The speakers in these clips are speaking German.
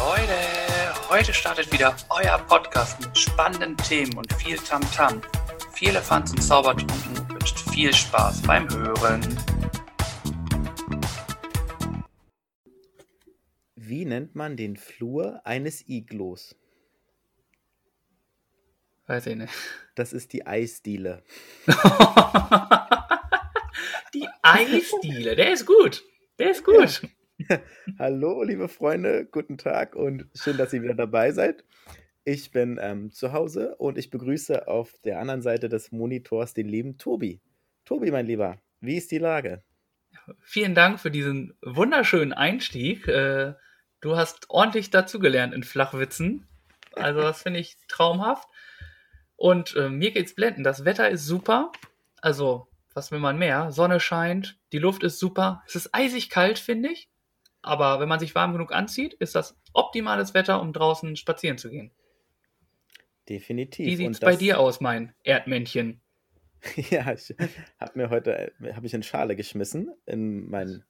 Leute, heute startet wieder euer Podcast mit spannenden Themen und viel Tamtam. -Tam. Viel Elefanz und Zaubertrunken wünscht viel Spaß beim Hören. Wie nennt man den Flur eines Iglos? Weiß ich nicht. Das ist die Eisdiele. die Eisdiele, der ist gut. Der ist gut. Hallo, liebe Freunde, guten Tag und schön, dass ihr wieder dabei seid. Ich bin ähm, zu Hause und ich begrüße auf der anderen Seite des Monitors den lieben Tobi. Tobi, mein Lieber, wie ist die Lage? Vielen Dank für diesen wunderschönen Einstieg. Äh, du hast ordentlich dazugelernt in Flachwitzen. Also, das finde ich traumhaft. Und äh, mir geht's blenden. Das Wetter ist super. Also, was will man mehr? Sonne scheint, die Luft ist super. Es ist eisig kalt, finde ich. Aber wenn man sich warm genug anzieht, ist das optimales Wetter, um draußen spazieren zu gehen. Definitiv. Wie sieht es bei dir aus, mein Erdmännchen? ja, ich habe mir heute hab ich in Schale geschmissen in mein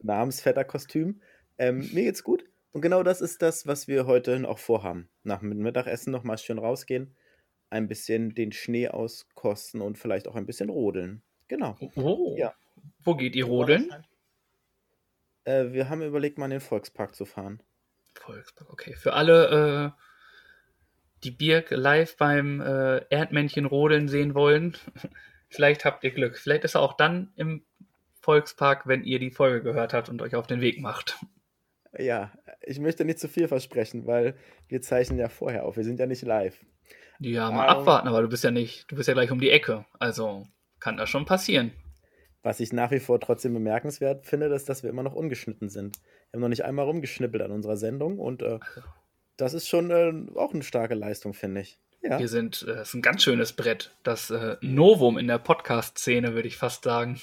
Namensvetterkostüm. Ähm, mir geht's gut. Und genau das ist das, was wir heute auch vorhaben. Nach dem Mittagessen noch mal schön rausgehen, ein bisschen den Schnee auskosten und vielleicht auch ein bisschen rodeln. Genau. Oh. Ja. Wo geht ihr rodeln? Äh, wir haben überlegt, mal in den Volkspark zu fahren. Volkspark, okay. Für alle, äh, die Birk live beim äh, Erdmännchen rodeln sehen wollen, vielleicht habt ihr Glück. Vielleicht ist er auch dann im Volkspark, wenn ihr die Folge gehört habt und euch auf den Weg macht. Ja, ich möchte nicht zu viel versprechen, weil wir zeichnen ja vorher auf. Wir sind ja nicht live. Ja, mal um, abwarten, aber du bist ja nicht, du bist ja gleich um die Ecke. Also kann das schon passieren. Was ich nach wie vor trotzdem bemerkenswert finde, ist, dass wir immer noch ungeschnitten sind. Wir haben noch nicht einmal rumgeschnippelt an unserer Sendung und äh, das ist schon äh, auch eine starke Leistung, finde ich. Ja. Wir sind, äh, ist ein ganz schönes Brett. Das äh, Novum in der Podcast-Szene, würde ich fast sagen.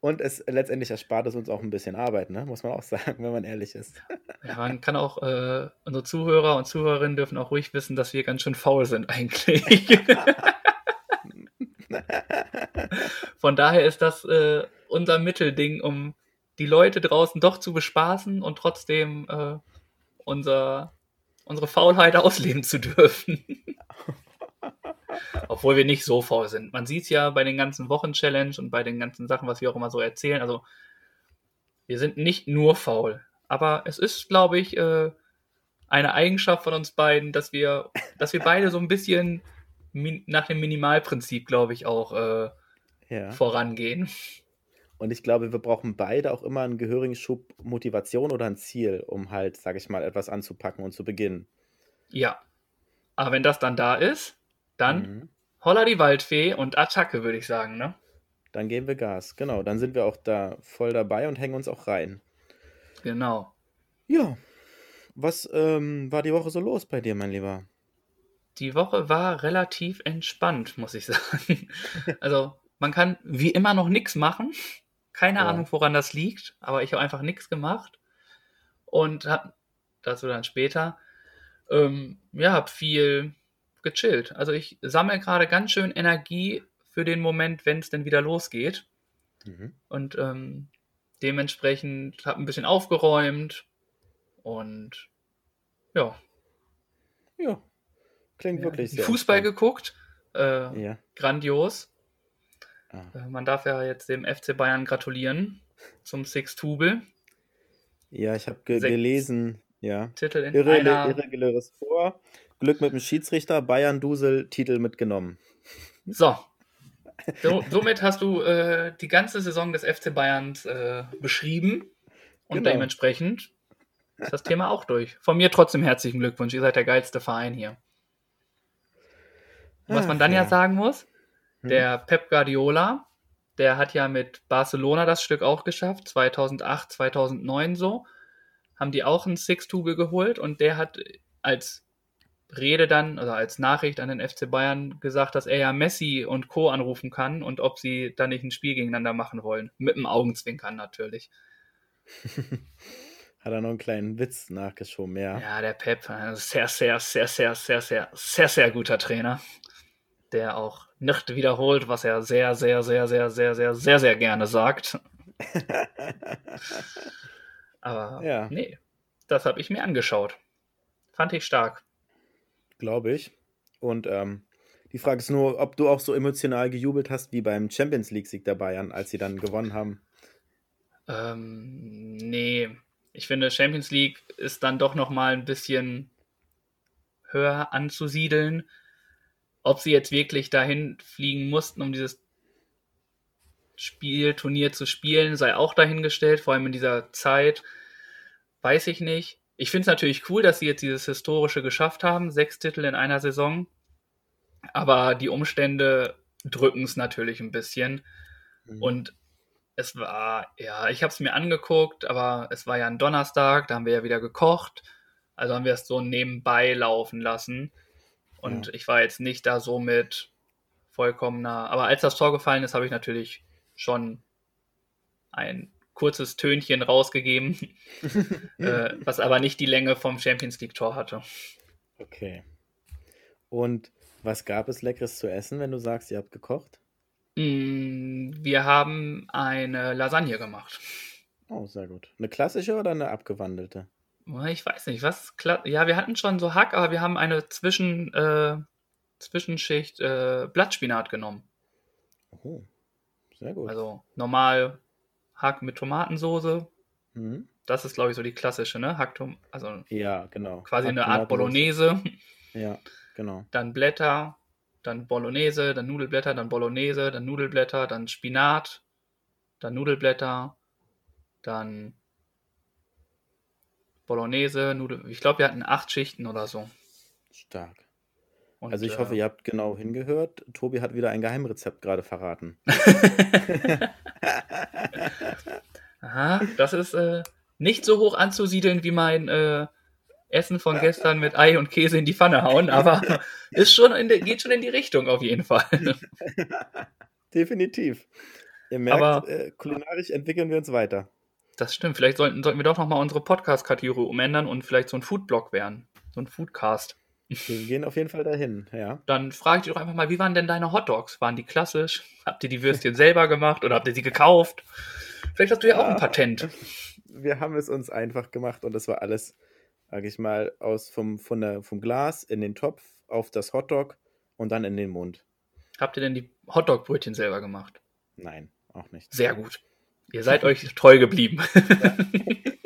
Und es letztendlich erspart es uns auch ein bisschen Arbeit, ne? muss man auch sagen, wenn man ehrlich ist. Ja, man kann auch, äh, unsere Zuhörer und Zuhörerinnen dürfen auch ruhig wissen, dass wir ganz schön faul sind eigentlich. Von daher ist das äh, unser Mittelding, um die Leute draußen doch zu bespaßen und trotzdem äh, unser, unsere Faulheit ausleben zu dürfen. Obwohl wir nicht so faul sind. Man sieht es ja bei den ganzen Wochen-Challenge und bei den ganzen Sachen, was wir auch immer so erzählen. Also, wir sind nicht nur faul. Aber es ist, glaube ich, äh, eine Eigenschaft von uns beiden, dass wir, dass wir beide so ein bisschen nach dem Minimalprinzip, glaube ich, auch äh, ja. vorangehen. Und ich glaube, wir brauchen beide auch immer einen gehörigen Schub Motivation oder ein Ziel, um halt, sage ich mal, etwas anzupacken und zu beginnen. Ja. Aber wenn das dann da ist, dann mhm. holla die Waldfee und Attacke, würde ich sagen, ne? Dann geben wir Gas, genau. Dann sind wir auch da voll dabei und hängen uns auch rein. Genau. Ja. Was ähm, war die Woche so los bei dir, mein Lieber? Die Woche war relativ entspannt, muss ich sagen. also, man kann wie immer noch nichts machen. Keine ja. Ahnung, woran das liegt, aber ich habe einfach nichts gemacht. Und hab, dazu dann später, ähm, ja, habe viel gechillt. Also ich sammle gerade ganz schön Energie für den Moment, wenn es denn wieder losgeht. Mhm. Und ähm, dementsprechend habe ein bisschen aufgeräumt und ja. Ja, Klingt ja, wirklich sehr. Fußball spannend. geguckt. Äh, ja. Grandios. Ah. Äh, man darf ja jetzt dem FC Bayern gratulieren zum Six-Tubel. Ja, ich habe ge Sechs gelesen. Ja. Titel in Irre, einer... Irreguläres vor. Glück mit dem Schiedsrichter. Bayern Dusel Titel mitgenommen. So. so somit hast du äh, die ganze Saison des FC Bayerns äh, beschrieben. Und genau. dementsprechend ist das Thema auch durch. Von mir trotzdem herzlichen Glückwunsch. Ihr seid der geilste Verein hier. Was man dann ja, ja sagen muss. Der Pep Guardiola, der hat ja mit Barcelona das Stück auch geschafft, 2008, 2009 so, haben die auch ein Six-Tube geholt und der hat als Rede dann, oder als Nachricht an den FC Bayern gesagt, dass er ja Messi und Co. anrufen kann und ob sie da nicht ein Spiel gegeneinander machen wollen. Mit dem Augenzwinkern natürlich. Hat er noch einen kleinen Witz nachgeschoben, ja. Ja, der Pep, sehr, sehr, sehr, sehr, sehr, sehr, sehr, sehr guter Trainer der auch nicht wiederholt, was er sehr, sehr, sehr, sehr, sehr, sehr, sehr, sehr gerne sagt. Aber ja. nee, das habe ich mir angeschaut. Fand ich stark. Glaube ich. Und ähm, die Frage ist nur, ob du auch so emotional gejubelt hast wie beim Champions League-Sieg der Bayern, als sie dann gewonnen haben. Ähm, nee. Ich finde, Champions League ist dann doch nochmal ein bisschen höher anzusiedeln. Ob sie jetzt wirklich dahin fliegen mussten, um dieses Spiel, Turnier zu spielen, sei auch dahingestellt, vor allem in dieser Zeit, weiß ich nicht. Ich finde es natürlich cool, dass sie jetzt dieses Historische geschafft haben, sechs Titel in einer Saison. Aber die Umstände drücken es natürlich ein bisschen. Mhm. Und es war, ja, ich habe es mir angeguckt, aber es war ja ein Donnerstag, da haben wir ja wieder gekocht. Also haben wir es so nebenbei laufen lassen. Und ja. ich war jetzt nicht da so mit vollkommener. Aber als das Tor gefallen ist, habe ich natürlich schon ein kurzes Tönchen rausgegeben, äh, was aber nicht die Länge vom Champions League Tor hatte. Okay. Und was gab es Leckeres zu essen, wenn du sagst, ihr habt gekocht? Mm, wir haben eine Lasagne gemacht. Oh, sehr gut. Eine klassische oder eine abgewandelte? Ich weiß nicht, was. Ja, wir hatten schon so Hack, aber wir haben eine Zwischen, äh, Zwischenschicht äh, Blattspinat genommen. Oh, sehr gut. Also normal Hack mit Tomatensoße. Mhm. Das ist, glaube ich, so die klassische, ne? Hack, also ja, genau. Quasi Hack eine Art Bolognese. Ja, genau. Dann Blätter, dann Bolognese, dann Nudelblätter, dann Bolognese, dann Nudelblätter, dann Spinat, dann Nudelblätter, dann Bolognese, Nudel. Ich glaube, wir hatten acht Schichten oder so. Stark. Und, also ich hoffe, äh, ihr habt genau hingehört. Tobi hat wieder ein Geheimrezept gerade verraten. Aha, das ist äh, nicht so hoch anzusiedeln wie mein äh, Essen von gestern mit Ei und Käse in die Pfanne hauen, aber ist schon in die, geht schon in die Richtung auf jeden Fall. Definitiv. Ihr merkt, aber, äh, kulinarisch entwickeln wir uns weiter. Das stimmt. Vielleicht sollten, sollten wir doch nochmal unsere Podcast-Kategorie umändern und vielleicht so ein Foodblog werden. So ein Foodcast. Wir gehen auf jeden Fall dahin, ja. Dann frage ich dich doch einfach mal, wie waren denn deine Hotdogs? Waren die klassisch? Habt ihr die Würstchen selber gemacht oder habt ihr sie gekauft? Vielleicht hast du ja, ja auch ein Patent. Wir haben es uns einfach gemacht und das war alles, sage ich mal, aus vom, von der, vom Glas in den Topf auf das Hotdog und dann in den Mund. Habt ihr denn die Hotdog-Brötchen selber gemacht? Nein, auch nicht. Sehr gut. Ihr seid euch treu geblieben.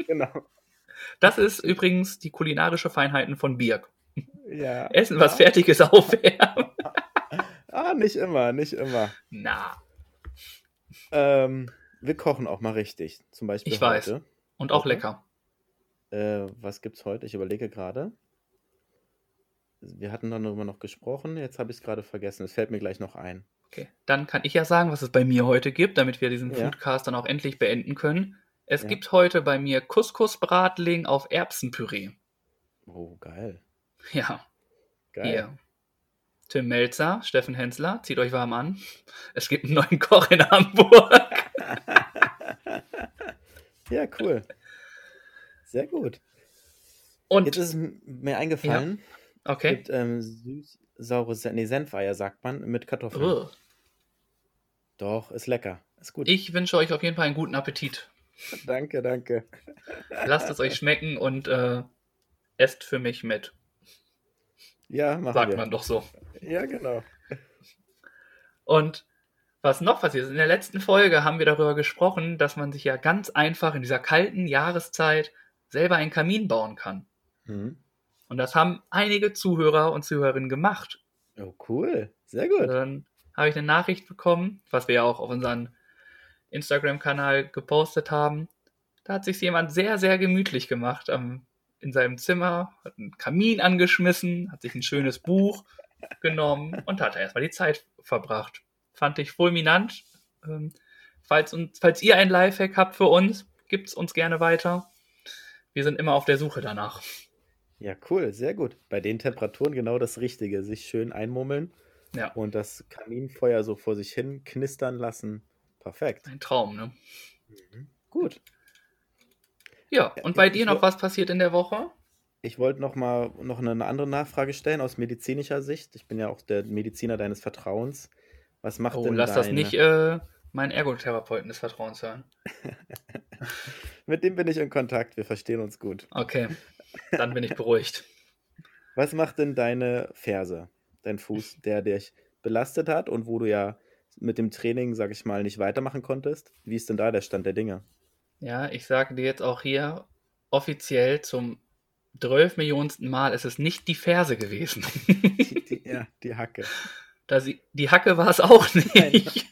Ja, genau. Das ist übrigens die kulinarische Feinheiten von Birk. Ja. Essen was Fertiges aufwärmen. ah, nicht immer, nicht immer. Na. Ähm, wir kochen auch mal richtig. Zum Beispiel ich heute. weiß. Und auch okay. lecker. Äh, was gibt's heute? Ich überlege gerade. Wir hatten darüber noch gesprochen. Jetzt habe ich es gerade vergessen. Es fällt mir gleich noch ein. Okay, dann kann ich ja sagen, was es bei mir heute gibt, damit wir diesen ja. Foodcast dann auch endlich beenden können. Es ja. gibt heute bei mir Couscous-Bratling auf Erbsenpüree. Oh, geil. Ja. Geil. Hier. Tim Melzer, Steffen Hensler, zieht euch warm an. Es gibt einen neuen Koch in Hamburg. ja, cool. Sehr gut. Und jetzt ist mir eingefallen. Ja. Okay. Gibt, ähm, süß, saure nee, Senfeier, sagt man, mit Kartoffeln. Oh. Doch, ist lecker. Ist gut. Ich wünsche euch auf jeden Fall einen guten Appetit. danke, danke. Lasst es euch schmecken und äh, esst für mich mit. Ja, machen Sagt wir. man doch so. Ja, genau. Und was noch passiert ist, in der letzten Folge haben wir darüber gesprochen, dass man sich ja ganz einfach in dieser kalten Jahreszeit selber einen Kamin bauen kann. Mhm. Und das haben einige Zuhörer und Zuhörerinnen gemacht. Oh, cool. Sehr gut. Dann habe ich eine Nachricht bekommen, was wir ja auch auf unseren Instagram-Kanal gepostet haben. Da hat sich jemand sehr, sehr gemütlich gemacht am, in seinem Zimmer, hat einen Kamin angeschmissen, hat sich ein schönes Buch genommen und hat erstmal die Zeit verbracht. Fand ich fulminant. Ähm, falls, uns, falls ihr ein Lifehack habt für uns, gibt es uns gerne weiter. Wir sind immer auf der Suche danach. Ja, cool, sehr gut. Bei den Temperaturen genau das Richtige. Sich schön einmummeln ja. und das Kaminfeuer so vor sich hin knistern lassen. Perfekt. Ein Traum, ne? Mhm. Gut. Ja, und bei ich, dir noch was passiert in der Woche? Ich wollte noch mal noch eine andere Nachfrage stellen aus medizinischer Sicht. Ich bin ja auch der Mediziner deines Vertrauens. Was macht oh, denn lass deine... das nicht äh, meinen Ergotherapeuten des Vertrauens hören. Mit dem bin ich in Kontakt, wir verstehen uns gut. Okay, dann bin ich beruhigt. Was macht denn deine Ferse, dein Fuß, der dich belastet hat und wo du ja mit dem Training, sag ich mal, nicht weitermachen konntest? Wie ist denn da der Stand der Dinge? Ja, ich sage dir jetzt auch hier offiziell zum 12 Millionensten Mal, es ist nicht die Ferse gewesen. Die, die, ja, die Hacke. Da sie, die Hacke war es auch nicht.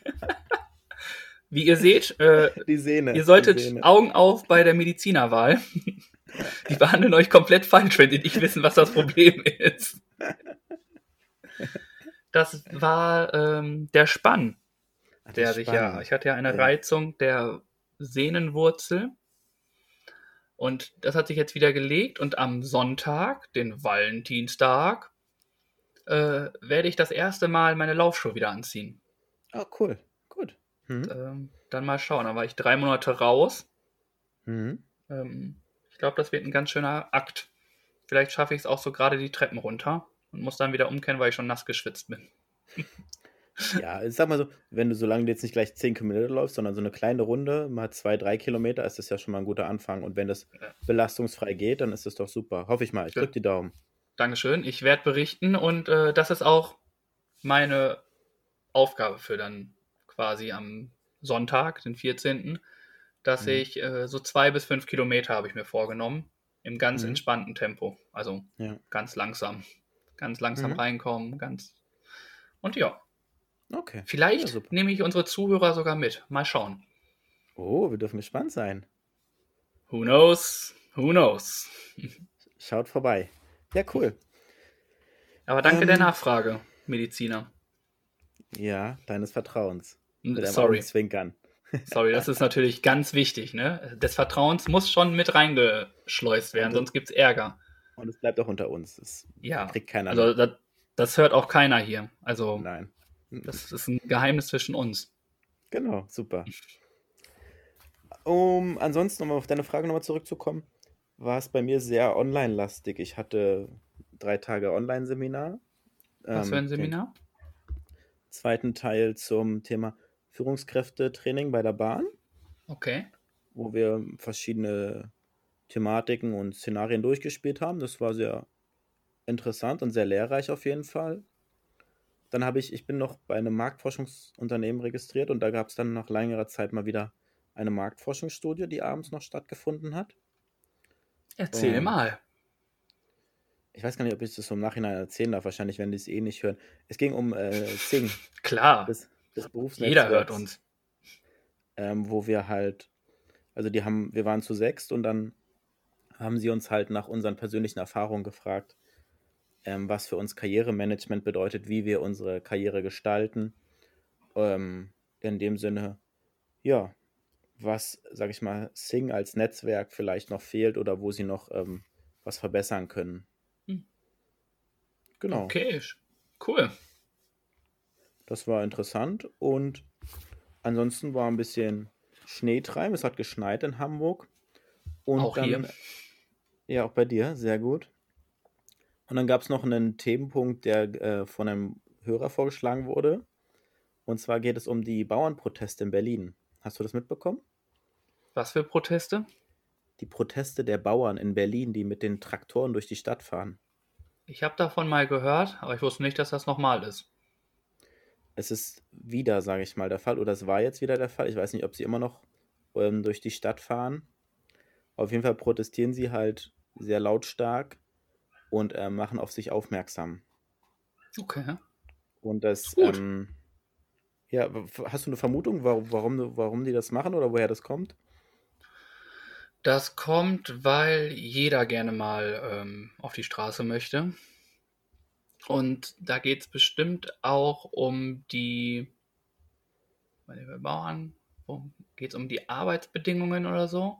Wie ihr seht, äh, Die Sehne. ihr solltet die Sehne. Augen auf bei der Medizinerwahl. Die behandeln euch komplett falsch, wenn sie nicht wissen, was das Problem ist. Das war ähm, der Spann, Ach, der das sich Spann. ja, ich hatte ja eine Ja. Reizung der Sehnenwurzel und das hat sich jetzt wieder gelegt und am Sonntag, den Valentinstag, äh, werde ich das erste Mal meine Laufschuhe wieder anziehen. Oh, cool. Gut. Mhm. Ähm, dann mal schauen. Dann war ich drei Monate raus. Mhm. Ähm, ich glaube, das wird ein ganz schöner Akt. Vielleicht schaffe ich es auch so gerade die Treppen runter und muss dann wieder umkehren, weil ich schon nass geschwitzt bin. Ja, ich sag mal so, wenn du, solange du jetzt nicht gleich 10 Kilometer läufst, sondern so eine kleine Runde, mal zwei, drei Kilometer, ist das ja schon mal ein guter Anfang. Und wenn das Ja. belastungsfrei geht, dann ist das doch super. Hoffe ich mal. Ich Ja. drück die Daumen. Dankeschön. Ich werde berichten und äh, das ist auch meine Aufgabe für dann quasi am Sonntag, den 14., dass Mhm. ich äh, so zwei bis fünf Kilometer habe ich mir vorgenommen. Im ganz Mhm. entspannten Tempo. Also Ja. ganz langsam. Ganz langsam Mhm. reinkommen. Ganz. Und ja, Okay. Ja, vielleicht super. nehme ich unsere Zuhörer sogar mit. Mal schauen. Oh, wir dürfen gespannt sein. Who knows? Who knows? Schaut vorbei. Ja, cool. Aber danke Ähm. der Nachfrage, Mediziner. Ja, deines Vertrauens. Mit Sorry. Augenzwinkern. Sorry, das ist natürlich ganz wichtig. Ne? Des Vertrauens muss schon mit reingeschleust werden, sonst gibt es Ärger. Und es bleibt auch unter uns. Das Ja, kriegt keiner also das, das hört auch keiner hier. Also Nein. das ist ein Geheimnis zwischen uns. Genau, super. Um ansonsten, um auf deine Frage nochmal zurückzukommen, war es bei mir sehr online-lastig. Ich hatte drei Tage Online-Seminar. Was für Ähm, ein Seminar? Den zweiten Teil zum Thema Führungskräftetraining bei der Bahn, Okay. wo wir verschiedene Thematiken und Szenarien durchgespielt haben. Das war sehr interessant und sehr lehrreich auf jeden Fall. Dann habe ich, ich bin noch bei einem Marktforschungsunternehmen registriert und da gab es dann nach längerer Zeit mal wieder eine Marktforschungsstudie, die abends noch stattgefunden hat. Erzähl Oh. mal. Ich weiß gar nicht, ob ich das so im Nachhinein erzählen darf. Wahrscheinlich werden die es eh nicht hören. Es ging um äh, Sing, Klar, des, des jeder Berufsnetzwerks. hört uns. ähm, wo wir halt, also die haben, wir waren zu sechst und dann haben sie uns halt nach unseren persönlichen Erfahrungen gefragt, ähm, was für uns Karrieremanagement bedeutet, wie wir unsere Karriere gestalten. Ähm, in dem Sinne, ja, was, sag ich mal, Sing als Netzwerk vielleicht noch fehlt oder wo sie noch ähm, was verbessern können. Hm. Genau. Okay, cool. Das war interessant und ansonsten war ein bisschen Schneetreiben. Es hat geschneit in Hamburg. Und Auch dann, hier. Ja, auch bei dir, sehr gut. Und dann gab es noch einen Themenpunkt, der äh, von einem Hörer vorgeschlagen wurde. Und zwar geht es um die Bauernproteste in Berlin. Hast du das mitbekommen? Was für Proteste? Die Proteste der Bauern in Berlin, die mit den Traktoren durch die Stadt fahren. Ich habe davon mal gehört, aber ich wusste nicht, dass das nochmal ist. Es ist wieder, sage ich mal, der Fall, oder es war jetzt wieder der Fall. Ich weiß nicht, ob sie immer noch ähm, durch die Stadt fahren. Auf jeden Fall protestieren sie halt sehr lautstark und äh, machen auf sich aufmerksam. Okay. Und das, Gut. ähm, ja, hast du eine Vermutung, warum, warum, warum die das machen oder woher das kommt? Das kommt, weil jeder gerne mal ähm, auf die Straße möchte. Und da geht es bestimmt auch um die bei den Bauern. Geht es um die Arbeitsbedingungen oder so?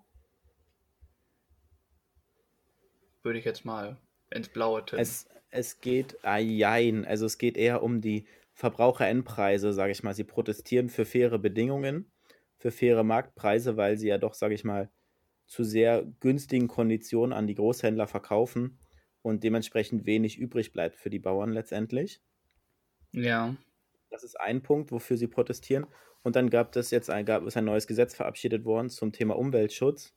Würde ich jetzt mal ins Blaue tippen. Es, es geht, ah, jein, also es geht eher um die Verbraucherendpreise, sage ich mal. Sie protestieren für faire Bedingungen, für faire Marktpreise, weil sie ja doch, sage ich mal, zu sehr günstigen Konditionen an die Großhändler verkaufen und dementsprechend wenig übrig bleibt für die Bauern letztendlich. ja. Das ist ein Punkt, wofür sie protestieren. Und dann gab es jetzt ein, gab es ein neues Gesetz verabschiedet worden zum Thema Umweltschutz,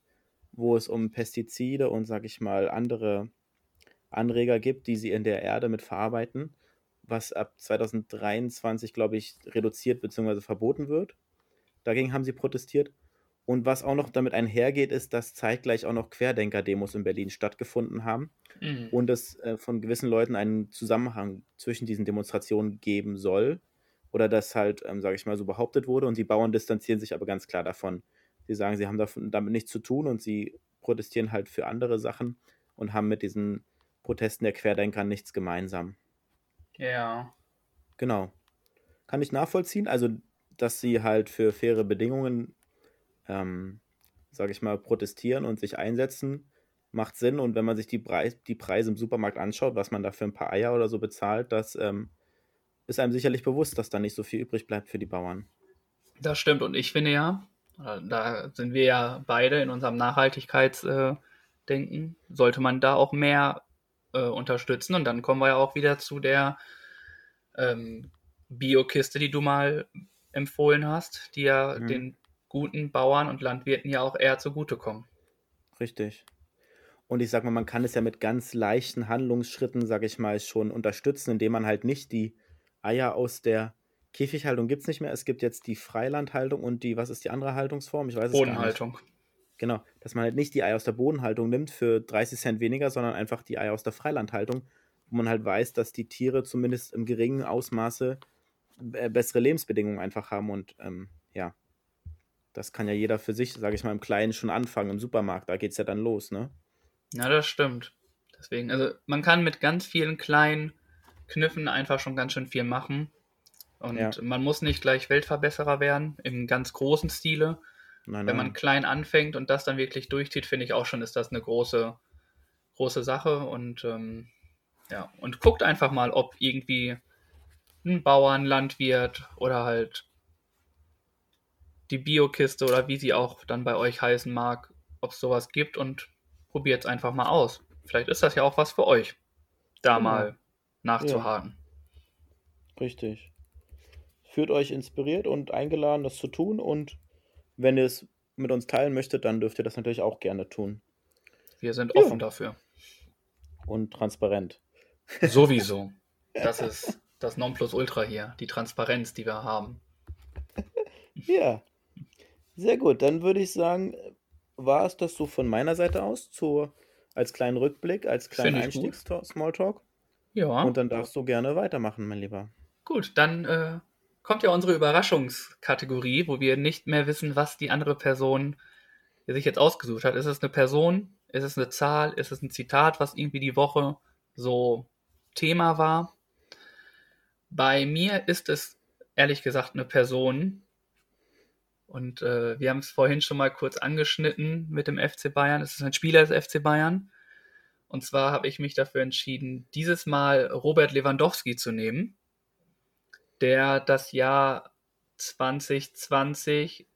wo es um Pestizide und, sag ich mal, andere Anreger gibt, die sie in der Erde mit verarbeiten, was ab 2023, glaube ich, reduziert bzw. verboten wird. Dagegen haben sie protestiert. Und was auch noch damit einhergeht, ist, dass zeitgleich auch noch Querdenker-Demos in Berlin stattgefunden haben mhm. und es äh, von gewissen Leuten einen Zusammenhang zwischen diesen Demonstrationen geben soll. Oder das halt, ähm, sage ich mal, so behauptet wurde. Und die Bauern distanzieren sich aber ganz klar davon. Sie sagen, sie haben davon, damit nichts zu tun und sie protestieren halt für andere Sachen und haben mit diesen Protesten der Querdenker nichts gemeinsam. Ja. Genau. Kann ich nachvollziehen. Also, dass sie halt für faire Bedingungen ähm, sage ich mal, protestieren und sich einsetzen, macht Sinn. Und wenn man sich die, Preis, die Preise im Supermarkt anschaut, was man da für ein paar Eier oder so bezahlt, das ähm, ist einem sicherlich bewusst, dass da nicht so viel übrig bleibt für die Bauern. Das stimmt. Und ich finde ja, da sind wir ja beide in unserem Nachhaltigkeitsdenken, äh, sollte man da auch mehr äh, unterstützen. Und dann kommen wir ja auch wieder zu der ähm, Bio-Kiste, die du mal empfohlen hast, die ja mhm. den guten Bauern und Landwirten ja auch eher zugutekommen. Richtig. Und ich sag mal, man kann es ja mit ganz leichten Handlungsschritten, sag ich mal, schon unterstützen, indem man halt nicht die Eier aus der Käfighaltung gibt es nicht mehr. Es gibt jetzt die Freilandhaltung und die, was ist die andere Haltungsform? Ich weiß es Bodenhaltung. Gar nicht. Genau, dass man halt nicht die Eier aus der Bodenhaltung nimmt für 30 Cent weniger, sondern einfach die Eier aus der Freilandhaltung, wo man halt weiß, dass die Tiere zumindest im geringen Ausmaße äh, bessere Lebensbedingungen einfach haben und ähm, das kann ja jeder für sich, sage ich mal, im Kleinen schon anfangen, im Supermarkt. Da geht es ja dann los, ne? Ja, das stimmt. Deswegen, also man kann mit ganz vielen kleinen Kniffen einfach schon ganz schön viel machen. Und ja. man muss nicht gleich Weltverbesserer werden, im ganz großen Stile. Nein, Wenn man klein anfängt und das dann wirklich durchzieht, finde ich auch schon, ist das eine große, große Sache. Und ähm, ja, und guckt einfach mal, ob irgendwie ein Bauern, Landwirt oder halt die Biokiste oder wie sie auch dann bei euch heißen mag, ob es sowas gibt und probiert es einfach mal aus. Vielleicht ist das ja auch was für euch, da genau. mal nachzuhaken. Ja. Richtig. Führt euch inspiriert und eingeladen, das zu tun und wenn ihr es mit uns teilen möchtet, dann dürft ihr das natürlich auch gerne tun. Wir sind offen ja. dafür. Und transparent. Sowieso. Das ist das Nonplusultra hier, die Transparenz, die wir haben. Ja. Sehr gut, dann würde ich sagen, war es das so von meiner Seite aus zu, als kleinen Rückblick, als kleinen Einstiegs-Smalltalk. Ja. Und dann darfst du gerne weitermachen, mein Lieber. Gut, dann äh, kommt ja unsere Überraschungskategorie, wo wir nicht mehr wissen, was die andere Person sich jetzt ausgesucht hat. Ist es eine Person? Ist es eine Zahl? Ist es ein Zitat, was irgendwie die Woche so Thema war? Bei mir ist es ehrlich gesagt eine Person, und äh, wir haben es vorhin schon mal kurz angeschnitten mit dem FC Bayern. Es ist ein Spieler des FC Bayern. Und zwar habe ich mich dafür entschieden, dieses Mal Robert Lewandowski zu nehmen, der das Jahr 2020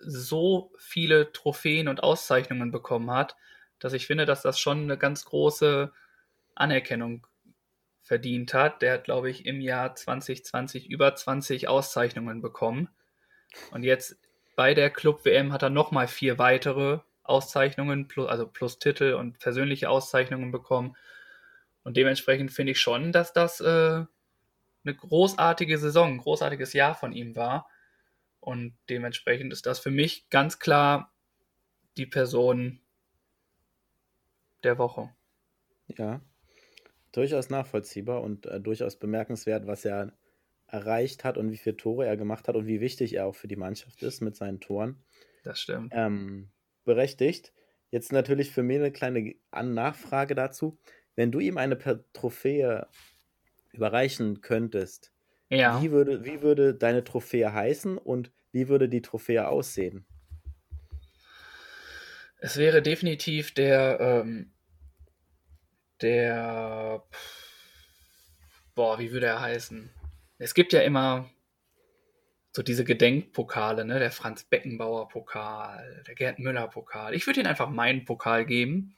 so viele Trophäen und Auszeichnungen bekommen hat, dass ich finde, dass das schon eine ganz große Anerkennung verdient hat. Der hat, glaube ich, im Jahr 2020 über 20 Auszeichnungen bekommen. Und jetzt bei der Club-WM hat er nochmal vier weitere Auszeichnungen, plus, also plus Titel und persönliche Auszeichnungen bekommen. Und dementsprechend finde ich schon, dass das äh, eine großartige Saison, ein großartiges Jahr von ihm war. Und dementsprechend ist das für mich ganz klar die Person der Woche. Ja, durchaus nachvollziehbar und äh, durchaus bemerkenswert, was er erreicht hat und wie viele Tore er gemacht hat und wie wichtig er auch für die Mannschaft ist mit seinen Toren. Das stimmt. Ähm, berechtigt. Jetzt natürlich für mich eine kleine Nachfrage dazu. Wenn du ihm eine Trophäe überreichen könntest, ja. wie, würde, wie würde deine Trophäe heißen und wie würde die Trophäe aussehen? Es wäre definitiv der, ähm, der, boah, wie würde er heißen? Es gibt ja immer so diese Gedenkpokale, ne? Der Franz Beckenbauer Pokal, der Gerd Müller Pokal. Ich würde ihn einfach meinen Pokal geben.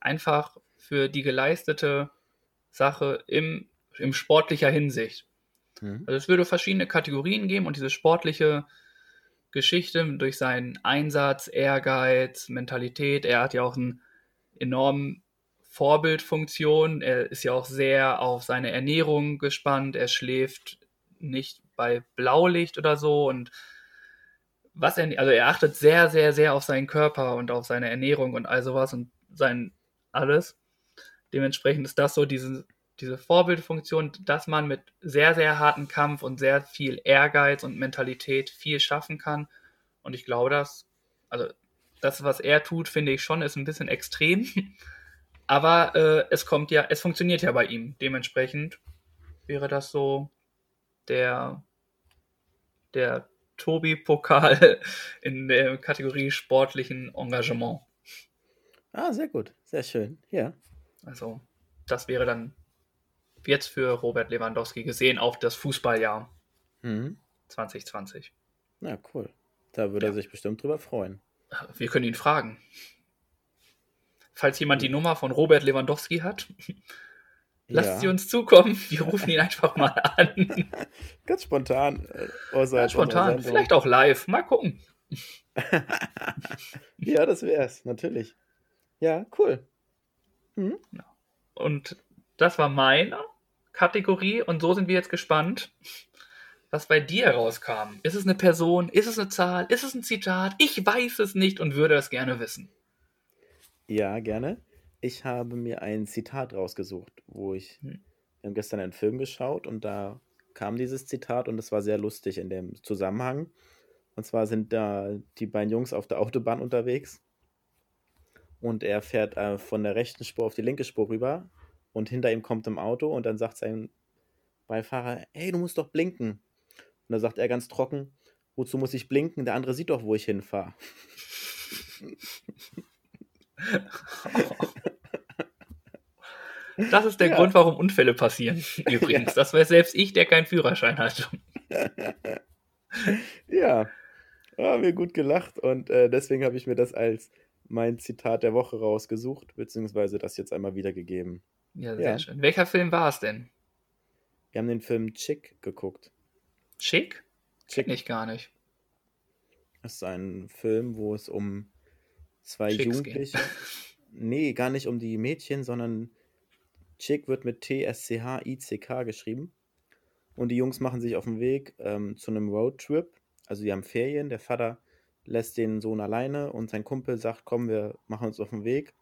Einfach für die geleistete Sache im, im sportlicher Hinsicht. Mhm. Also es würde verschiedene Kategorien geben und diese sportliche Geschichte, durch seinen Einsatz, Ehrgeiz, Mentalität. Er hat ja auch eine enorme Vorbildfunktion. Er ist ja auch sehr auf seine Ernährung gespannt. Er schläft nicht bei Blaulicht oder so und was er, also er achtet sehr, sehr, sehr auf seinen Körper und auf seine Ernährung und all sowas und sein alles. Dementsprechend ist das so diese, diese Vorbildfunktion, dass man mit sehr, sehr hartem Kampf und sehr viel Ehrgeiz und Mentalität viel schaffen kann. Und ich glaube, dass, also das, was er tut, finde ich schon, ist ein bisschen extrem. Aber äh, es kommt ja, es funktioniert ja bei ihm. Dementsprechend wäre das so der, der Tobi-Pokal in der Kategorie sportlichen Engagement. Ah, sehr gut. Sehr schön. Ja. Also, das wäre dann jetzt für Robert Lewandowski gesehen auf das Fußballjahr mhm. 2020. Na, cool. Da würde ja. er sich bestimmt drüber freuen. Wir können ihn fragen. Falls jemand die Nummer von Robert Lewandowski hat, lasst ja. sie uns zukommen. Wir rufen ihn einfach mal an. Ganz spontan. Äh, Ganz spontan. Vielleicht auch live. Mal gucken. ja, das wäre es, natürlich. Ja, cool. Mhm. Und das war meine Kategorie und so sind wir jetzt gespannt, was bei dir rauskam. Ist es eine Person? Ist es eine Zahl? Ist es ein Zitat? Ich weiß es nicht und würde es gerne wissen. Ja, gerne. Ich habe mir ein Zitat rausgesucht, wo ich hm. wir haben gestern einen Film geschaut und da kam dieses Zitat und es war sehr lustig in dem Zusammenhang. Und zwar sind da die beiden Jungs auf der Autobahn unterwegs und er fährt äh, von der rechten Spur auf die linke Spur rüber und hinter ihm kommt ein Auto und dann sagt sein Beifahrer, hey, du musst doch blinken. Und da sagt er ganz trocken, wozu muss ich blinken? Der andere sieht doch, wo ich hinfahre. Das ist der ja. Grund, warum Unfälle passieren. Übrigens, ja. das weiß selbst ich, der keinen Führerschein hat. ja, haben wir gut gelacht und äh, deswegen habe ich mir das als mein Zitat der Woche rausgesucht, beziehungsweise das jetzt einmal wiedergegeben. Ja, sehr ja. schön. Welcher Film war es denn? Wir haben den Film Chick geguckt. Chick? Chick nicht gar nicht. Das ist ein Film, wo es um zwei Chicks Jugendliche. Gehen. Nee, gar nicht um die Mädchen, sondern Chick wird mit T-S-C-H-I-C-K geschrieben. Und die Jungs machen sich auf den Weg ähm, zu einem Roadtrip. Also die haben Ferien. Der Vater lässt den Sohn alleine und sein Kumpel sagt, komm, wir machen uns auf den Weg.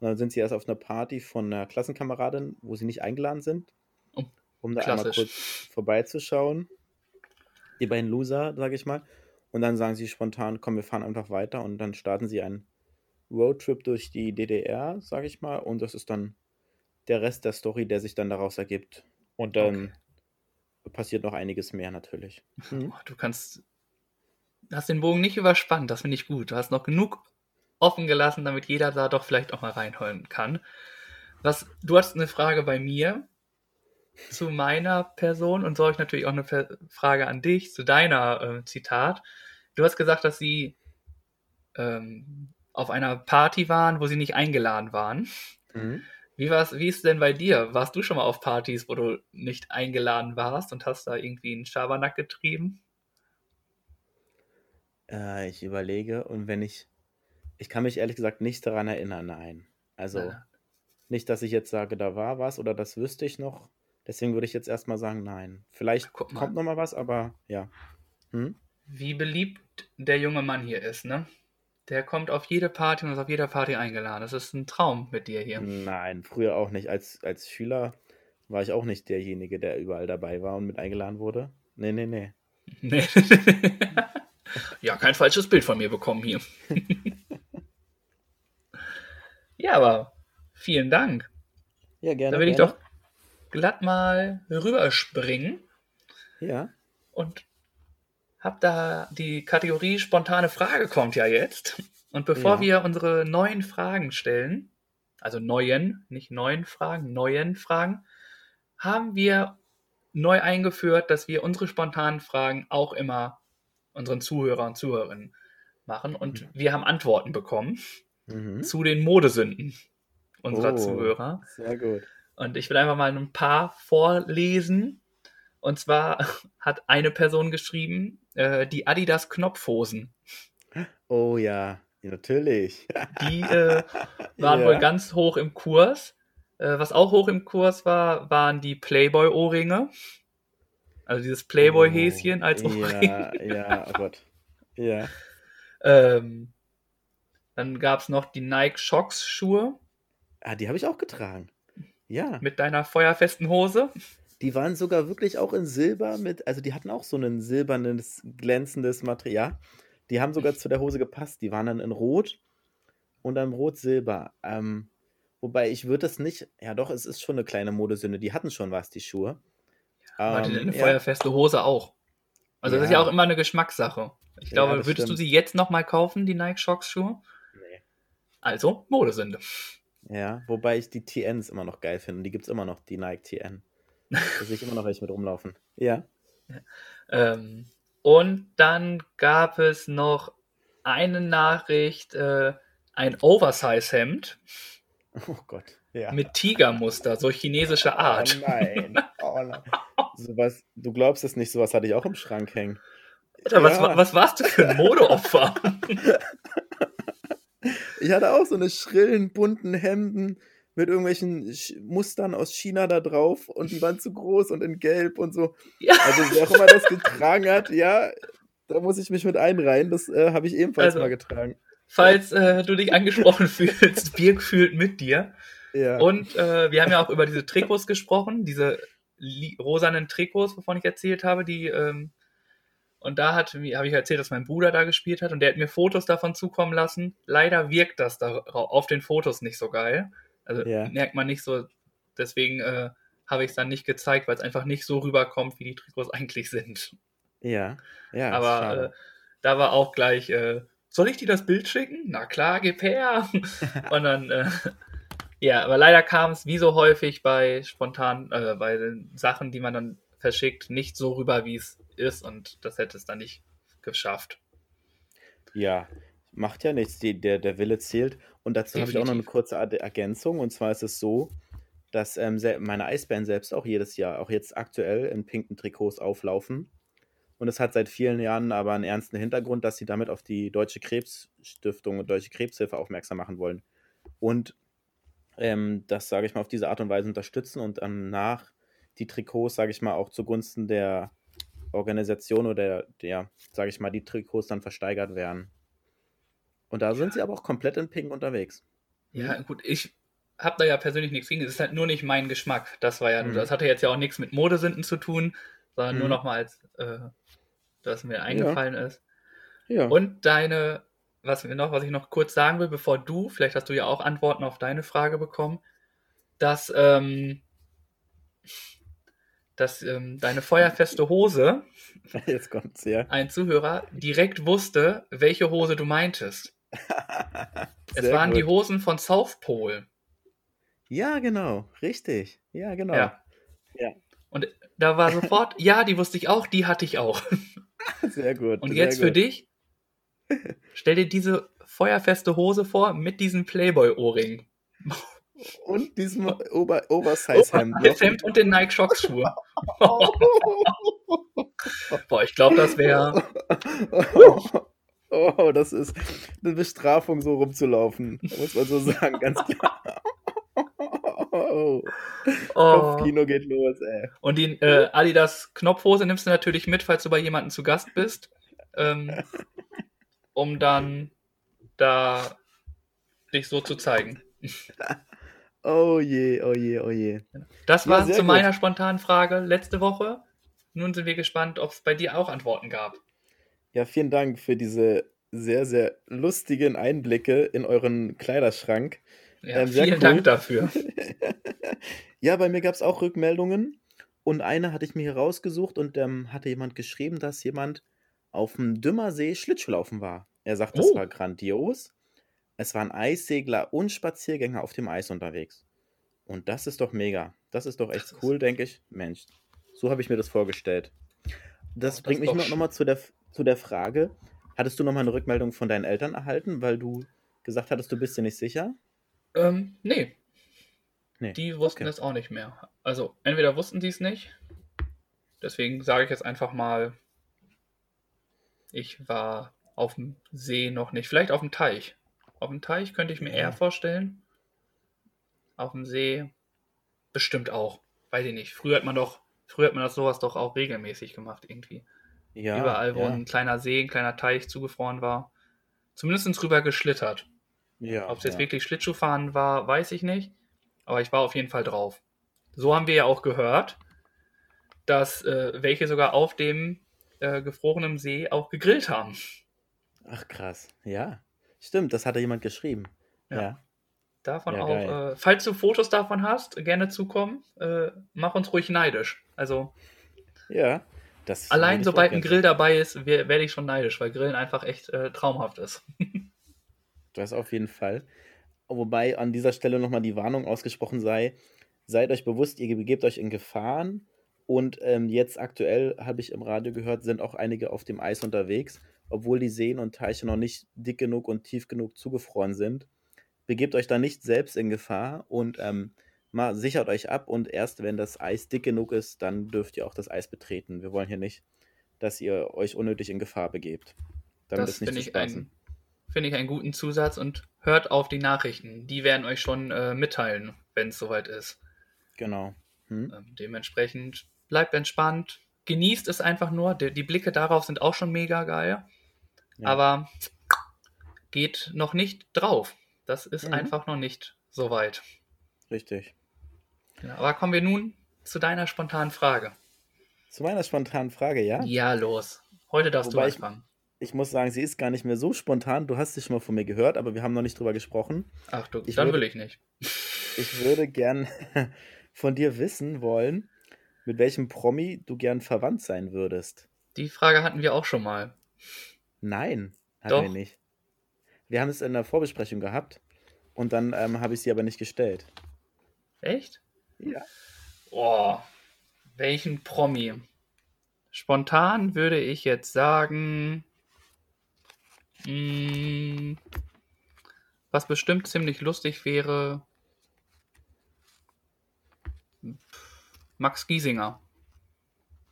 Und dann sind sie erst auf einer Party von einer Klassenkameradin, wo sie nicht eingeladen sind, oh, um da Klassisch. einmal kurz vorbeizuschauen. Die beiden Loser, sage ich mal. Und dann sagen sie spontan, komm, wir fahren einfach weiter. Und dann starten sie einen Roadtrip durch die DDR, sage ich mal. Und das ist dann der Rest der Story, der sich dann daraus ergibt. Und dann okay. passiert noch einiges mehr natürlich. Mhm. Du kannst hast den Bogen nicht überspannt, das finde ich gut. Du hast noch genug offen gelassen, damit jeder da doch vielleicht auch mal reinholen kann. Was, du hast eine Frage bei mir zu meiner Person und so habe ich natürlich auch eine Frage an dich zu deiner äh, Zitat. Du hast gesagt, dass sie ähm, auf einer Party waren, wo sie nicht eingeladen waren. Mhm. Wie, war's, wie ist es denn bei dir? Warst du schon mal auf Partys, wo du nicht eingeladen warst und hast da irgendwie einen Schabernack getrieben? Äh, ich überlege und wenn ich ich kann mich ehrlich gesagt nicht daran erinnern, nein. Also ja. nicht, dass ich jetzt sage, da war was oder das wüsste ich noch. Deswegen würde ich jetzt erstmal sagen, nein. Vielleicht kommt noch mal was, aber ja. Hm? Wie beliebt der junge Mann hier ist, ne? Der kommt auf jede Party und ist auf jeder Party eingeladen. Das ist ein Traum mit dir hier. Nein, früher auch nicht. Als, als Schüler war ich auch nicht derjenige, der überall dabei war und mit eingeladen wurde. Nee, nee, nee. Nee. Ja, kein falsches Bild von mir bekommen hier. ja, aber vielen Dank. Ja, gerne. Da will ich doch glatt mal rüberspringen. Ja. Und hab da die Kategorie spontane Frage kommt ja jetzt. Und bevor ja. wir unsere neuen Fragen stellen, also neuen, nicht neuen Fragen, neuen Fragen, haben wir neu eingeführt, dass wir unsere spontanen Fragen auch immer unseren Zuhörer und Zuhörerinnen machen. Und mhm. wir haben Antworten bekommen mhm. zu den Modesünden unserer oh, Zuhörer. Sehr gut. Und ich will einfach mal ein paar vorlesen. Und zwar hat eine Person geschrieben, äh, die Adidas Knopfhosen. Oh ja, natürlich. Die äh, waren Ja. wohl ganz hoch im Kurs. Äh, was auch hoch im Kurs war, waren die Playboy-Ohrringe. Also dieses Playboy-Häschen als Ohrring. Ja, ja, oh Gott. Ja. Ähm, dann gab es noch die Nike Shox-Schuhe Ah, die habe ich auch getragen. Ja. mit deiner feuerfesten Hose. Die waren sogar wirklich auch in Silber mit, also die hatten auch so ein silbernes, glänzendes Material. Die haben sogar zu der Hose gepasst. Die waren dann in Rot und dann Rot-Silber. Ähm, wobei ich würde das nicht, ja doch, es ist schon eine kleine Modesünde. Die hatten schon was, die Schuhe. Hatte Ähm, eine ja. feuerfeste Hose auch. Also das ist ja Ja. auch immer eine Geschmackssache. Ich Ja, glaube, würdest du stimmt. sie jetzt nochmal kaufen, die Nike Shox-Schuhe? Nee. Also, Modesünde. Ja, wobei ich die TNs immer noch geil finde. Die gibt es immer noch, die Nike TN. Da sehe ich immer noch welche mit rumlaufen. Ja. Ähm, und dann gab es noch eine Nachricht, äh, ein Oversize-Hemd Oh Gott. Ja. mit Tigermuster, so chinesische Art. Oh nein. Oh nein. Sowas, du glaubst es nicht, sowas hatte ich auch im Schrank hängen. Alter, was, Ja. wa- was warst du für ein Modeopfer? Ich hatte auch so eine schrillen, bunten Hemden mit irgendwelchen Mustern aus China da drauf und die waren zu groß und in Gelb und so. ja, Also wer auch immer das getragen hat, ja, da muss ich mich mit einreihen. Das äh, habe ich ebenfalls Also- mal getragen. falls äh, du dich angesprochen fühlst, Birk fühlt mit dir. Ja. Und äh, wir haben ja auch über diese Trikots gesprochen, diese rosanen Trikots, wovon ich erzählt habe, die ähm, und da hat habe ich erzählt, dass mein Bruder da gespielt hat und der hat mir Fotos davon zukommen lassen. Leider wirkt das da auf den Fotos nicht so geil. Also Ja. merkt man nicht so. Deswegen äh, habe ich es dann nicht gezeigt, weil es einfach nicht so rüberkommt, wie die Trikots eigentlich sind. ja, ja. Aber äh, da war auch gleich, äh, soll ich dir das Bild schicken? Na klar, gib her. Und dann, äh, ja, aber leider kam es wie so häufig bei spontan, äh, bei Sachen, die man dann verschickt, nicht so rüber, wie es ist. Und das hätte es dann nicht geschafft. Ja, macht ja nichts. Die, der, der Wille zählt. Und dazu habe ich auch noch eine kurze Ergänzung. Und zwar ist es so, dass ähm, meine Eisbären selbst auch jedes Jahr, auch jetzt aktuell in pinken Trikots auflaufen. Und es hat seit vielen Jahren aber einen ernsten Hintergrund, dass sie damit auf die Deutsche Krebsstiftung und Deutsche Krebshilfe aufmerksam machen wollen. Und ähm, das, sage ich mal, auf diese Art und Weise unterstützen und dann nach die Trikots, sage ich mal, auch zugunsten der Organisation oder der, der sage ich mal, die Trikots dann versteigert werden. Und da sind sie aber auch komplett in Pink unterwegs. Ja, gut, ich habe da ja persönlich nichts gegen. Es ist halt nur nicht mein Geschmack. Das war ja, Mhm. das hatte jetzt ja auch nichts mit Modesünden zu tun, sondern nur Mhm. noch mal als, äh, dass mir eingefallen ist. Ja. Und deine, was mir noch, was ich noch kurz sagen will, bevor du, vielleicht hast du ja auch Antworten auf deine Frage bekommen, dass, ähm, dass ähm, deine feuerfeste Hose, Jetzt kommt's, ja. ein Zuhörer, direkt wusste, welche Hose du meintest. Es waren die gut. Hosen von South Pole. Ja, genau. Richtig. Ja, genau. Ja. Ja. Und da war sofort, ja, die wusste ich auch, die hatte ich auch. Sehr gut. Und sehr jetzt für gut. dich, stell dir diese feuerfeste Hose vor mit diesem Playboy-Ohrring. Und diesem Ober Oversize-Hemd. Das Hemd und den Nike Shox Schuhe. Boah, ich glaube, das wäre. Oh, das ist eine Bestrafung, so rumzulaufen. Muss man so sagen, ganz klar. Oh, Oh. Kopfkino geht los, ey. Und die äh, Adidas Knopfhose nimmst du natürlich mit, falls du bei jemandem zu Gast bist, ähm, um dann da dich so zu zeigen. Oh je, oh je, oh je. Das Ja, war sehr zu gut. meiner spontanen Frage letzte Woche. Nun sind wir gespannt, ob es bei dir auch Antworten gab. Ja, vielen Dank für diese sehr, sehr lustigen Einblicke in euren Kleiderschrank. Ja, Ähm, vielen cool. Dank dafür. ja, bei mir gab es auch Rückmeldungen. Und eine hatte ich mir hier rausgesucht und ähm, hatte jemand geschrieben, dass jemand auf dem Dümmersee Schlittschuhlaufen war. Er sagt, das Oh. war grandios. Es waren Eissegler und Spaziergänger auf dem Eis unterwegs. Und das ist doch mega. Das ist doch echt Das cool, denke ich. Mensch, so habe ich mir das vorgestellt. Das das bringt mich doch noch, sch- noch mal zu der, zu der Frage, hattest du noch mal eine Rückmeldung von deinen Eltern erhalten, weil du gesagt hattest, du bist dir nicht sicher? Ähm, nee, Nee. die wussten okay. es auch nicht mehr. Also, entweder wussten sie es nicht, deswegen sage ich jetzt einfach mal, Ich war auf dem See noch nicht. Vielleicht auf dem Teich. Auf dem Teich könnte ich mir eher vorstellen. Auf dem See bestimmt auch. Weiß ich nicht. Früher hat man doch, früher hat man das sowas doch auch regelmäßig gemacht irgendwie. Ja, Überall, wo ja, ein kleiner See, ein kleiner Teich zugefroren war. Zumindest drüber geschlittert. ja, Ob es jetzt ja. wirklich Schlittschuhfahren war, weiß ich nicht. Aber ich war auf jeden Fall drauf. So haben wir ja auch gehört, dass äh, welche sogar auf dem äh, gefrorenen See auch gegrillt haben. Ach krass, ja. Stimmt, das hatte jemand geschrieben. Ja. Ja. Davon Ja, auch, äh, falls du Fotos davon hast, gerne zukommen. Äh, mach uns ruhig neidisch. Also Ja. Das allein sobald ein Grill dabei ist, wer- werde ich schon neidisch, weil Grillen einfach echt äh, traumhaft ist. Das auf jeden Fall. Wobei an dieser Stelle nochmal die Warnung ausgesprochen sei, seid euch bewusst, ihr begebt euch in Gefahren und ähm, jetzt aktuell, habe ich im Radio gehört, sind auch einige auf dem Eis unterwegs, obwohl die Seen und Teiche noch nicht dick genug und tief genug zugefroren sind. Begebt euch da nicht selbst in Gefahr und ähm, mal sichert euch ab und erst wenn das Eis dick genug ist, dann dürft ihr auch das Eis betreten. Wir wollen hier nicht, dass ihr euch unnötig in Gefahr begebt. Damit das finde ich, ein, finde ich einen guten Zusatz und hört auf die Nachrichten. Die werden euch schon äh, mitteilen, wenn es soweit ist. Genau. Hm? Ähm, dementsprechend bleibt entspannt. Genießt es einfach nur. Die, die Blicke darauf sind auch schon mega geil. Ja. Aber geht noch nicht drauf. Das ist Mhm. einfach noch nicht so weit. Richtig. Ja, aber kommen wir nun zu deiner spontanen Frage. Zu meiner spontanen Frage, ja? Ja, los. Heute darfst Wobei du ich- anfangen. Ich muss sagen, sie ist gar nicht mehr so spontan. Du hast sie schon mal von mir gehört, aber wir haben noch nicht drüber gesprochen. Ach du, ich dann würde- will ich nicht. Ich würde gern von dir wissen wollen, mit welchem Promi du gern verwandt sein würdest. Die Frage hatten wir auch schon mal. Nein, hatten Doch. wir nicht. Wir haben es in der Vorbesprechung gehabt und dann ähm, habe ich sie aber nicht gestellt. Echt? Ja. Oh, welchen Promi? Spontan würde ich jetzt sagen, mh, was bestimmt ziemlich lustig wäre, Max Giesinger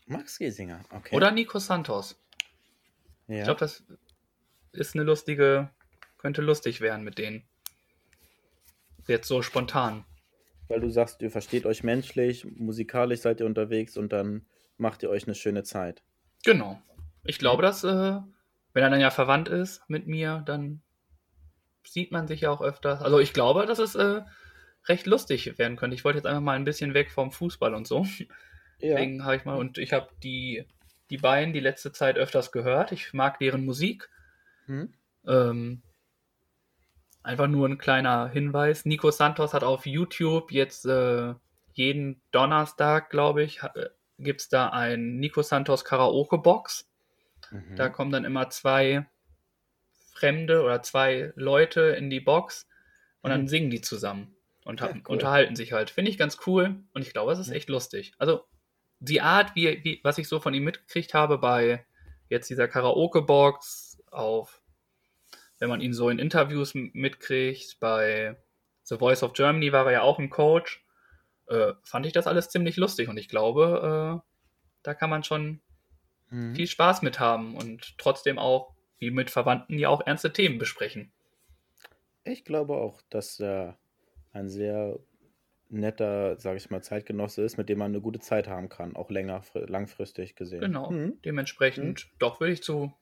Max Giesinger, okay. oder Nico Santos. Ja. Ich glaube, das ist eine lustige, könnte lustig werden mit denen. Jetzt so spontan. Weil du sagst, ihr versteht euch menschlich, musikalisch seid ihr unterwegs und dann macht ihr euch eine schöne Zeit. Genau. Ich glaube, dass, äh, wenn er dann ja verwandt ist mit mir, dann sieht man sich ja auch öfter. Also ich glaube, dass es äh, recht lustig werden könnte. Ich wollte jetzt einfach mal ein bisschen weg vom Fußball und so. Ja. Deswegen habe ich mal, und ich habe die, die beiden die letzte Zeit öfters gehört. Ich mag deren Musik. Hm? Ähm, einfach nur ein kleiner Hinweis. Nico Santos hat auf YouTube jetzt äh, jeden Donnerstag, glaube ich, gibt es da ein Nico Santos Karaoke-Box. Mhm. Da kommen dann immer zwei Fremde oder zwei Leute in die Box und dann Mhm. singen die zusammen und Ja, cool. unterhalten sich halt. Finde ich ganz cool und ich glaube, es ist Ja. echt lustig. Also die Art, wie, wie, was ich so von ihm mitgekriegt habe bei jetzt dieser Karaoke-Box, auf, wenn man ihn so in Interviews mitkriegt, bei The Voice of Germany war er ja auch ein Coach, äh, fand ich das alles ziemlich lustig und ich glaube, äh, da kann man schon Mhm. viel Spaß mit haben und trotzdem auch, wie mit Verwandten, ja auch ernste Themen besprechen. Ich glaube auch, dass er ein sehr netter, sage ich mal, Zeitgenosse ist, mit dem man eine gute Zeit haben kann, auch länger, langfristig gesehen. Genau. Mhm. Dementsprechend, doch würde ich zu,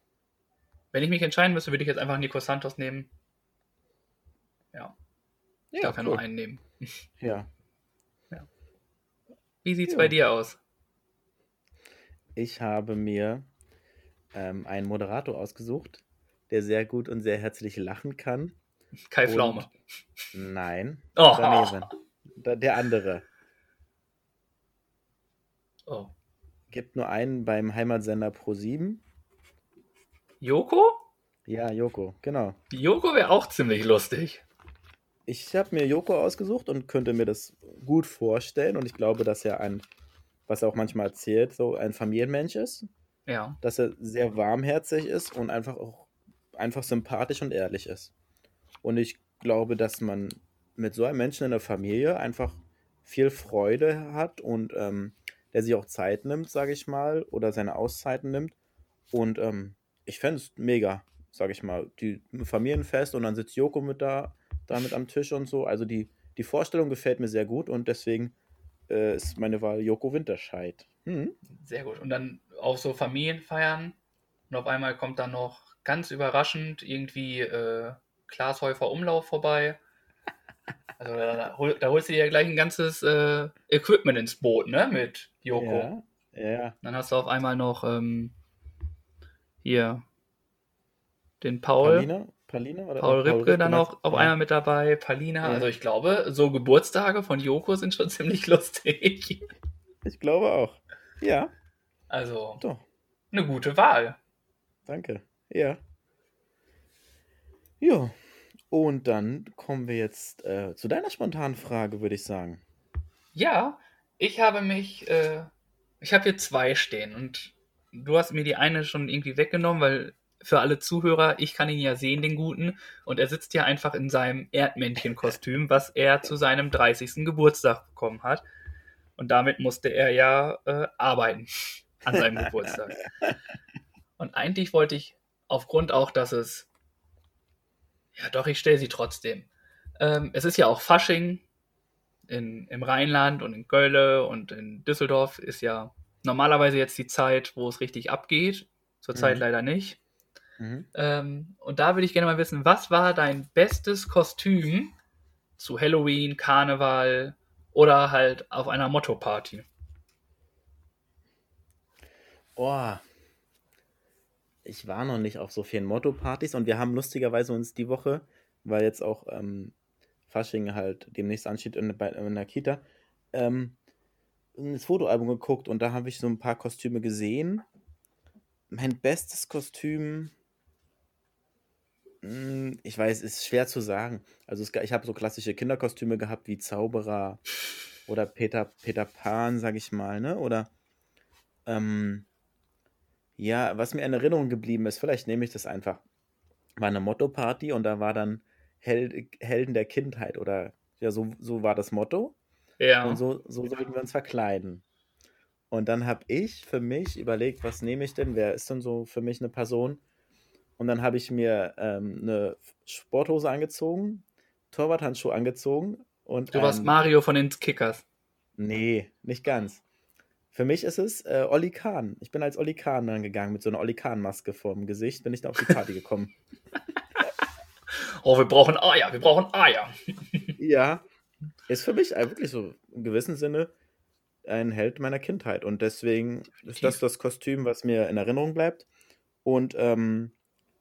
wenn ich mich entscheiden müsste, würde ich jetzt einfach Nico Santos nehmen. Ja, ich Ja, darf ja cool. nur einen nehmen. ja. Wie sieht's Ja. bei dir aus? Ich habe mir ähm, einen Moderator ausgesucht, der sehr gut und sehr herzlich lachen kann. Kai Und- Pflaume. Nein, Oh. daneben. Da- Der andere. oh. Gibt nur einen beim Heimatsender Pro7. Joko? Ja, Joko, genau. Joko wäre auch ziemlich lustig. Ich habe mir Joko ausgesucht und könnte mir das gut vorstellen. Und ich glaube, dass er ein, was er auch manchmal erzählt, so ein Familienmensch ist. Ja, Dass er sehr warmherzig ist und einfach auch einfach sympathisch und ehrlich ist. Und ich glaube, dass man mit so einem Menschen in der Familie einfach viel Freude hat und ähm, der sich auch Zeit nimmt, sage ich mal, oder seine Auszeiten nimmt und ähm, ich fände es mega, sag ich mal. Die Familienfest und dann sitzt Joko mit da, da mit am Tisch und so. Also die, die Vorstellung gefällt mir sehr gut und deswegen äh, ist meine Wahl Joko Winterscheid. Hm? Sehr gut. Und dann auch so Familienfeiern und auf einmal kommt dann noch ganz überraschend irgendwie äh, Klaas Häufer Umlauf vorbei. Also da, da holst du dir ja gleich ein ganzes äh, Equipment ins Boot, ne? Mit Joko. Ja, ja. Dann hast du auf einmal noch ähm, hier den Paul. Palina? Palina oder Paul Ripke dann auch auf ja. einmal mit dabei, Palina. Ja. Also ich glaube, so Geburtstage von Joko sind schon ziemlich lustig. Ich glaube auch. Ja, Also doch. eine gute Wahl. Danke. Ja. Ja. Und dann kommen wir jetzt äh, zu deiner spontanen Frage, würde ich sagen. Ja, ich habe mich, äh, ich habe hier zwei stehen und du hast mir die eine schon irgendwie weggenommen, weil für alle Zuhörer, ich kann ihn ja sehen, den Guten, und er sitzt ja einfach in seinem Erdmännchenkostüm, was er zu seinem 30. Geburtstag bekommen hat. Und damit musste er ja äh, arbeiten an seinem Geburtstag. Und eigentlich wollte ich, aufgrund auch, dass es, ja doch, ich stelle sie trotzdem. Ähm, es ist ja auch Fasching in, im Rheinland und in Gölle und in Düsseldorf ist ja normalerweise jetzt die Zeit, wo es richtig abgeht. Zurzeit Mhm. leider nicht. Mhm. Ähm, und da würde ich gerne mal wissen, was war dein bestes Kostüm zu Halloween, Karneval oder halt auf einer Motto-Party? Oh. Ich war noch nicht auf so vielen Motto-Partys und wir haben lustigerweise uns die Woche, weil jetzt auch ähm, Fasching halt demnächst ansteht in, bei, in der Kita, ähm, ins Fotoalbum geguckt und da habe ich so ein paar Kostüme gesehen. Mein bestes Kostüm, hm, ich weiß, ist schwer zu sagen. Also es, ich habe so klassische Kinderkostüme gehabt wie Zauberer oder Peter, Peter Pan, sag ich mal, ne? Oder ähm, ja, was mir in Erinnerung geblieben ist, vielleicht nehme ich das einfach. War eine Motto-Party und da war dann Hel Helden der Kindheit oder ja, so, so war das Motto. Ja. Und so, so sollten wir uns verkleiden. Und dann habe ich für mich überlegt, was nehme ich denn? Wer ist denn so für mich eine Person? Und dann habe ich mir ähm, eine Sporthose angezogen, Torwarthandschuhe angezogen und Du warst ein- Mario von den Kickers. Nee, nicht ganz. Für mich ist es äh, Olli Kahn. Ich bin als Olli Kahn dann gegangen mit so einer Olli Kahn-Maske vor dem Gesicht, bin ich dann auf die Party gekommen. Oh, wir brauchen Eier, wir brauchen Eier. ja, ist für mich wirklich so im gewissen Sinne ein Held meiner Kindheit. Und deswegen ist das Definitiv. das Kostüm, was mir in Erinnerung bleibt und ähm,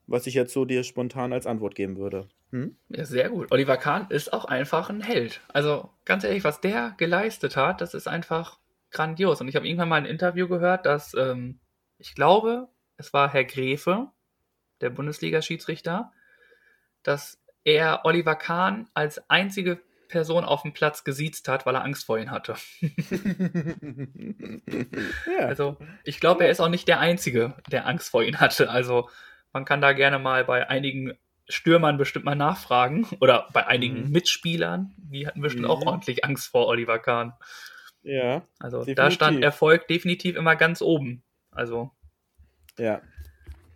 was ich jetzt so dir spontan als Antwort geben würde. Hm? Ja, sehr gut. Oliver Kahn ist auch einfach ein Held. Also ganz ehrlich, was der geleistet hat, das ist einfach grandios. Und ich habe irgendwann mal ein Interview gehört, dass ähm, ich glaube, es war Herr Gräfe, der Bundesliga-Schiedsrichter, dass er Oliver Kahn als einzige Person auf dem Platz gesiezt hat, weil er Angst vor ihm hatte. ja. Also ich glaube, er ist auch nicht der Einzige, der Angst vor ihm hatte. Also man kann da gerne mal bei einigen Stürmern bestimmt mal nachfragen oder bei einigen Mhm. Mitspielern. Die hatten bestimmt auch Mhm. ordentlich Angst vor Oliver Kahn. ja, Also da Definitiv. stand Erfolg definitiv immer ganz oben. Also ja.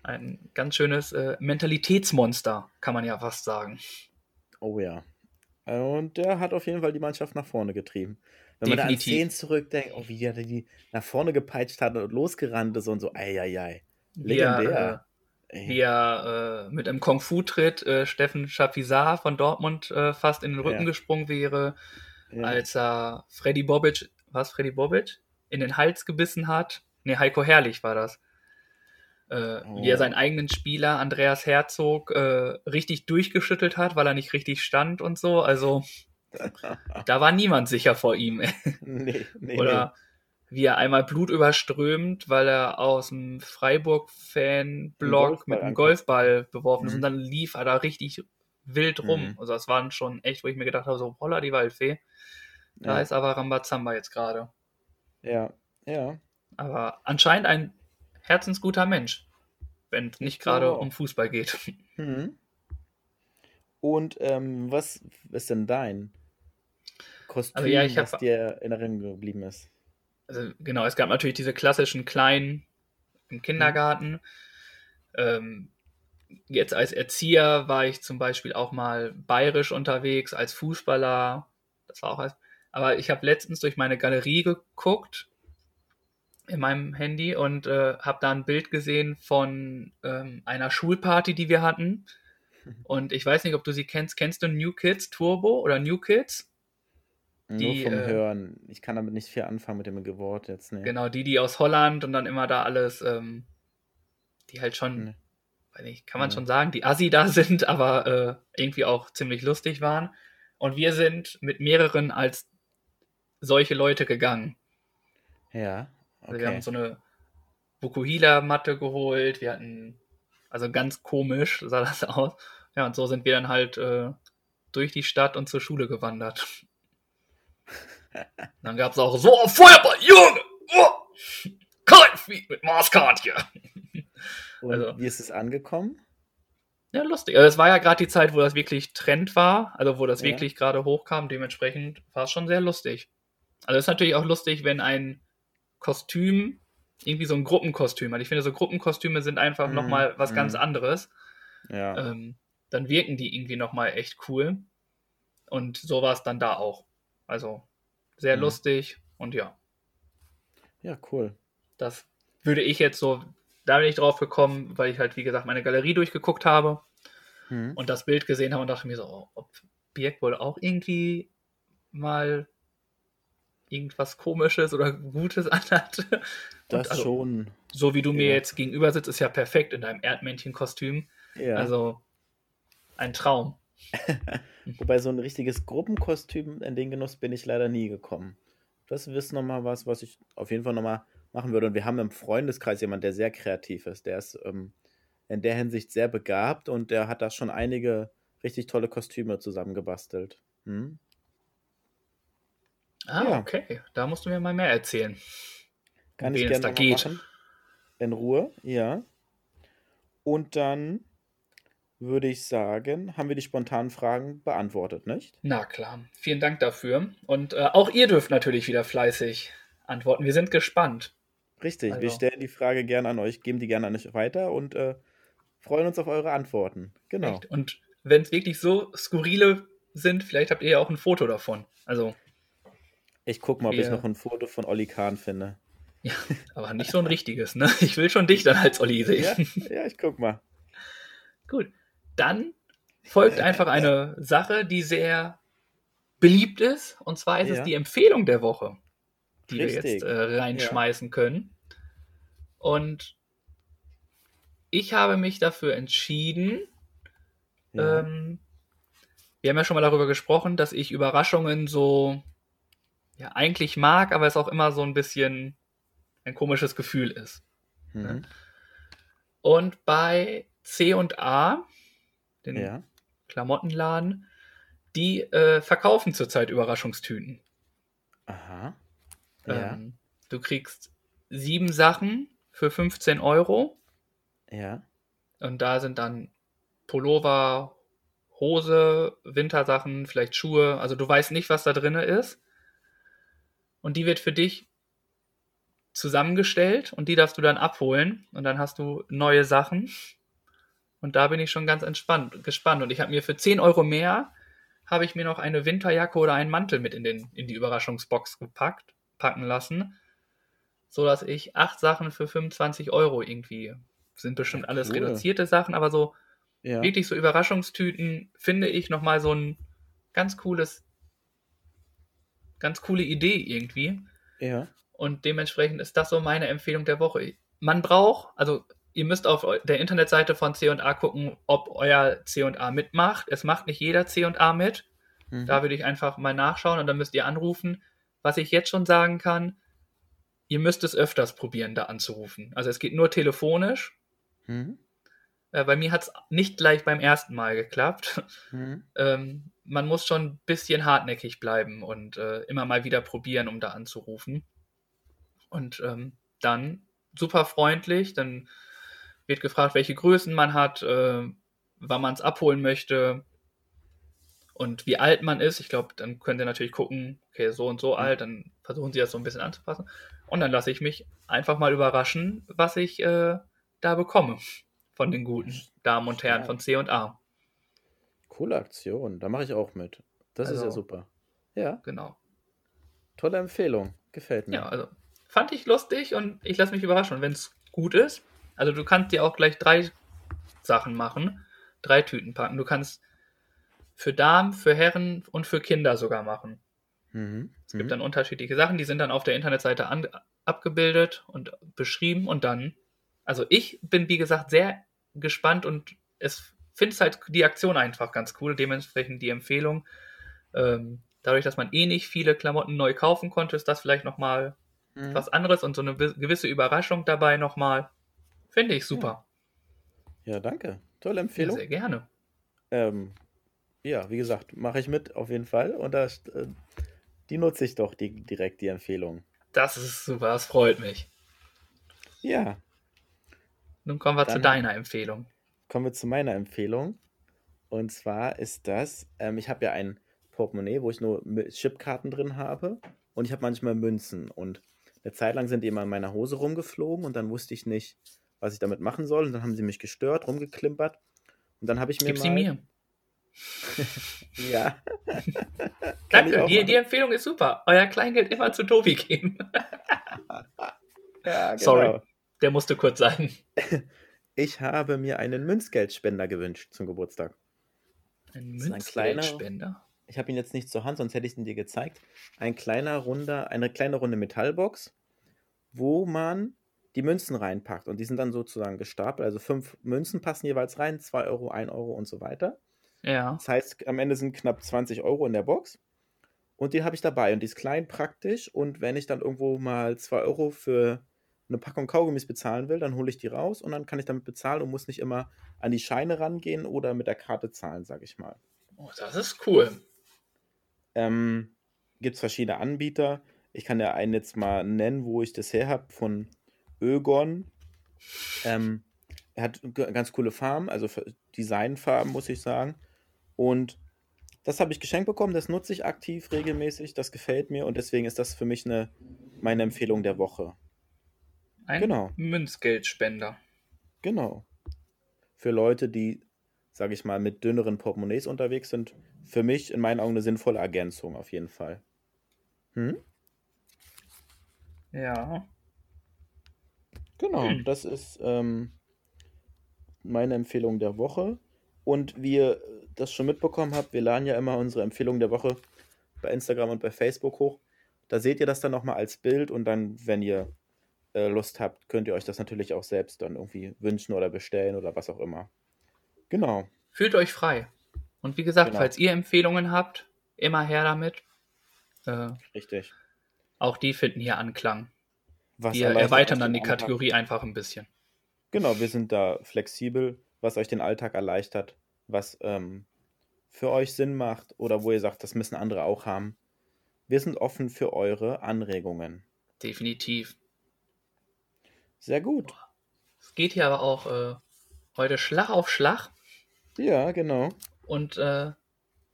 ein ganz schönes äh, Mentalitätsmonster, kann man ja fast sagen. Oh ja. Und der hat auf jeden Fall die Mannschaft nach vorne getrieben. Wenn man da an Definitiv. Szenen zurückdenkt, oh, wie der die nach vorne gepeitscht hat und losgerannt ist und so, eieiei. Wie er, Legendär. äh, Ey. wie er äh, mit einem Kung-Fu-Tritt äh, Steffen Chapuisat von Dortmund äh, fast in den Rücken Ja. gesprungen wäre. Ja. als er Freddy Bobic, was Freddy Bobic, in den Hals gebissen hat. Ne, Heiko Herrlich war das. Äh, Wie er seinen eigenen Spieler, Andreas Herzog, äh, richtig durchgeschüttelt hat, weil er nicht richtig stand und so. Also, da war niemand sicher vor ihm. nee, nee, Oder wie er einmal blutüberströmt, weil er aus dem Freiburg-Fan-Block Golfball mit einem. Golfball beworfen ist. Mhm. Und dann lief er da richtig wild rum. Mhm. Also das waren schon echt, wo ich mir gedacht habe, so, holla die Waldfee. nee. Da ja. ist aber Rambazamba jetzt gerade. ja, ja. Aber anscheinend ein herzensguter Mensch, wenn es nicht gerade auch. um Fußball geht. Mhm. Und ähm, was ist denn dein Kostüm, Also ja, ich was hab- dir in Erinnerung geblieben ist? Also genau, es gab natürlich diese klassischen kleinen im Kindergarten. Ähm, jetzt als Erzieher war ich zum Beispiel auch mal bayerisch unterwegs, als Fußballer. Das war auch als. Aber ich habe letztens durch meine Galerie geguckt in meinem Handy und äh, habe da ein Bild gesehen von ähm, einer Schulparty, die wir hatten. Und ich weiß nicht, ob du sie kennst. Kennst du New Kids Turbo oder New Kids? Die, Nur vom äh, Hören. Ich kann damit nicht viel anfangen mit dem Wort jetzt. Nee. Genau, die, die aus Holland und dann immer da alles, ähm, die halt schon, nee. weiß nicht, kann man nee. schon sagen, die Assi da sind, aber äh, irgendwie auch ziemlich lustig waren. Und wir sind mit mehreren als solche Leute gegangen. Ja. Okay. Also wir haben so eine Bukuhila-Matte geholt, wir hatten, also ganz komisch sah das aus. Ja, und so sind wir dann halt äh, durch die Stadt und zur Schule gewandert. Dann gab es auch so Feuerball, Junge! Oh, Kaltvieh mit Maßkart hier. Und also, wie ist es angekommen? Ja, lustig. Also es war ja gerade die Zeit, wo das wirklich Trend war, also wo das ja. wirklich gerade hochkam. Dementsprechend war es schon sehr lustig. Also es ist natürlich auch lustig, wenn ein Kostüm irgendwie so ein Gruppenkostüm hat. Ich finde, so Gruppenkostüme sind einfach mm, nochmal was mm. ganz anderes. Ja. Ähm, dann wirken die irgendwie nochmal echt cool. Und so war es dann da auch. Also sehr mhm. lustig und ja. Ja, cool. Das würde ich jetzt so, da bin ich drauf gekommen, weil ich halt, wie gesagt, meine Galerie durchgeguckt habe mhm. und das Bild gesehen habe und dachte mir so, oh, ob Birk wohl auch irgendwie mal irgendwas Komisches oder Gutes anhat. Das also, schon. So wie du mir jetzt gegenüber sitzt, ist ja perfekt in deinem Erdmännchenkostüm. Ja. Also ein Traum. Wobei so ein richtiges Gruppenkostüm, in den Genuss bin ich leider nie gekommen. Das ist nochmal was, was ich auf jeden Fall nochmal machen würde. Und wir haben im Freundeskreis jemanden, der sehr kreativ ist. Der ist ähm, in der Hinsicht sehr begabt und der hat da schon einige richtig tolle Kostüme zusammengebastelt. Hm? Ah, ja. okay. Da musst du mir mal mehr erzählen. Kann ich gerne da geht. machen. In Ruhe, ja. Und dann würde ich sagen, haben wir die spontanen Fragen beantwortet, nicht? Na klar. Vielen Dank dafür. Und äh, auch ihr dürft natürlich wieder fleißig antworten. Wir sind gespannt. Richtig, also. wir stellen die Frage gerne an euch, geben die gerne an euch weiter und äh, freuen uns auf eure Antworten. Genau. Echt? Und wenn es wirklich so skurrile sind, vielleicht habt ihr ja auch ein Foto davon. Also. Ich gucke mal, ob ich noch ein Foto von Olli Kahn finde. Ja, aber nicht so ein richtiges, ne? Ich will schon dich dann als Olli sehen. Ja, ja ich guck mal. Gut. Dann folgt einfach eine Sache, die sehr beliebt ist. Und zwar ist ja. es die Empfehlung der Woche, die Richtig. wir jetzt äh, reinschmeißen ja. können. Und ich habe mich dafür entschieden, ja. ähm, wir haben ja schon mal darüber gesprochen, dass ich Überraschungen so ja eigentlich mag, aber es auch immer so ein bisschen ein komisches Gefühl ist. Mhm. Und bei C und A den ja. Klamottenladen, die äh, verkaufen zurzeit Überraschungstüten. Aha. Ja. Ähm, du kriegst sieben Sachen für 15 Euro. Ja. Und da sind dann Pullover, Hose, Wintersachen, vielleicht Schuhe. Also du weißt nicht, was da drin ist. Und die wird für dich zusammengestellt und die darfst du dann abholen. Und dann hast du neue Sachen. Und da bin ich schon ganz entspannt, gespannt. Und ich habe mir für 10 Euro mehr, habe ich mir noch eine Winterjacke oder einen Mantel mit in, den, in die Überraschungsbox gepackt, packen lassen, so dass ich acht Sachen für 25 Euro irgendwie, sind bestimmt ja, alles reduzierte Sachen, aber so ja. wirklich so Überraschungstüten finde ich nochmal so ein ganz cooles, ganz coole Idee irgendwie. Ja. Und dementsprechend ist das so meine Empfehlung der Woche. Man braucht, also ihr müsst auf der Internetseite von C&A gucken, ob euer C&A mitmacht. Es macht nicht jeder C&A mit. Mhm. Da würde ich einfach mal nachschauen und dann müsst ihr anrufen. Was ich jetzt schon sagen kann, ihr müsst es öfters probieren, da anzurufen. Also es geht nur telefonisch. Mhm. Äh, bei mir hat es nicht gleich beim ersten Mal geklappt. Mhm. Ähm, man muss schon ein bisschen hartnäckig bleiben und äh, immer mal wieder probieren, um da anzurufen. Und ähm, dann super freundlich, dann wird gefragt, welche Größen man hat, äh, wann man es abholen möchte und wie alt man ist. Ich glaube, dann könnt ihr natürlich gucken, okay, so und so mhm. alt, dann versuchen sie das so ein bisschen anzupassen. Und dann lasse ich mich einfach mal überraschen, was ich äh, da bekomme von den guten Damen und Herren von C und A. Coole Aktion, da mache ich auch mit. Das also, ist ja also super. Ja. Genau. Tolle Empfehlung, gefällt mir. Ja, also fand ich lustig und ich lasse mich überraschen, wenn es gut ist. Also du kannst dir auch gleich drei Sachen machen, drei Tüten packen. Du kannst für Damen, für Herren und für Kinder sogar machen. Mhm. Es gibt mhm. dann unterschiedliche Sachen, die sind dann auf der Internetseite an, abgebildet und beschrieben und dann, also ich bin wie gesagt sehr gespannt und es finde es halt die Aktion einfach ganz cool, dementsprechend die Empfehlung. Ähm, dadurch, dass man eh nicht viele Klamotten neu kaufen konnte, ist das vielleicht nochmal mhm. was anderes und so eine gewisse Überraschung dabei nochmal. Finde ich super. Ja, ja danke. Tolle Empfehlung. Ja, sehr gerne. Ähm, ja, wie gesagt, mache ich mit auf jeden Fall. Und das, äh, die nutze ich doch die, direkt, die Empfehlung. Das ist super, das freut mich. Ja. Nun kommen wir Dann zu deiner Empfehlung. Kommen wir zu meiner Empfehlung. Und zwar ist das, ähm, ich habe ja ein Portemonnaie, wo ich nur Chipkarten drin habe. Und ich habe manchmal Münzen. Und eine Zeit lang sind die immer in meiner Hose rumgeflogen und dann wusste ich nicht, was ich damit machen soll. Und dann haben sie mich gestört, rumgeklimpert. Und dann habe ich mir. Gib mal, sie mir. ja. Danke, die, die, Empfehlung ist super. Euer Kleingeld immer zu Tobi geben. ja, genau. Sorry, der musste kurz sein. Ich habe mir einen Münzgeldspender gewünscht zum Geburtstag. Ein Münzgeldspender? ich habe ihn jetzt nicht zur Hand, sonst hätte ich ihn dir gezeigt. Ein kleiner runder, eine kleine runde Metallbox, wo man die Münzen reinpackt. Und die sind dann sozusagen gestapelt. Also fünf Münzen passen jeweils rein, zwei Euro, ein Euro und so weiter. Ja. Das heißt, am Ende sind knapp 20 Euro in der Box. Und die habe ich dabei. Und die ist klein, praktisch. Und wenn ich dann irgendwo mal 2 Euro für eine Packung Kaugummis bezahlen will, dann hole ich die raus und dann kann ich damit bezahlen und muss nicht immer an die Scheine rangehen oder mit der Karte zahlen, sage ich mal. Oh, das ist cool. Ähm, Gibt es verschiedene Anbieter. Ich kann ja einen jetzt mal nennen, wo ich das her habe, von Ögon. Ähm, er hat ganz coole Farben, also Designfarben, muss ich sagen. Und das habe ich geschenkt bekommen, das nutze ich aktiv regelmäßig, das gefällt mir und deswegen ist das für mich eine, meine Empfehlung der Woche. Ein genau. Münzgeldspender. Genau. Für Leute, die, sage ich mal, mit dünneren Portemonnaies unterwegs sind, für mich in meinen Augen eine sinnvolle Ergänzung auf jeden Fall. Hm? Ja. Genau, hm. das ist ähm, meine Empfehlung der Woche. Und wie ihr das schon mitbekommen habt, wir laden ja immer unsere Empfehlung der Woche bei Instagram und bei Facebook hoch. Da seht ihr das dann nochmal als Bild und dann, wenn ihr Lust habt, könnt ihr euch das natürlich auch selbst dann irgendwie wünschen oder bestellen oder was auch immer. Genau. Fühlt euch frei. Und wie gesagt, genau. falls ihr Empfehlungen habt, immer her damit. Äh, Richtig. Auch die finden hier Anklang. Was wir erweitern dann die Kategorie einfach ein bisschen. Genau, wir sind da flexibel was euch den Alltag erleichtert, was ähm, für euch Sinn macht oder wo ihr sagt, das müssen andere auch haben. Wir sind offen für eure Anregungen. Definitiv. Sehr gut. Es geht hier aber auch äh, heute Schlag auf Schlag. Ja, genau. Und äh,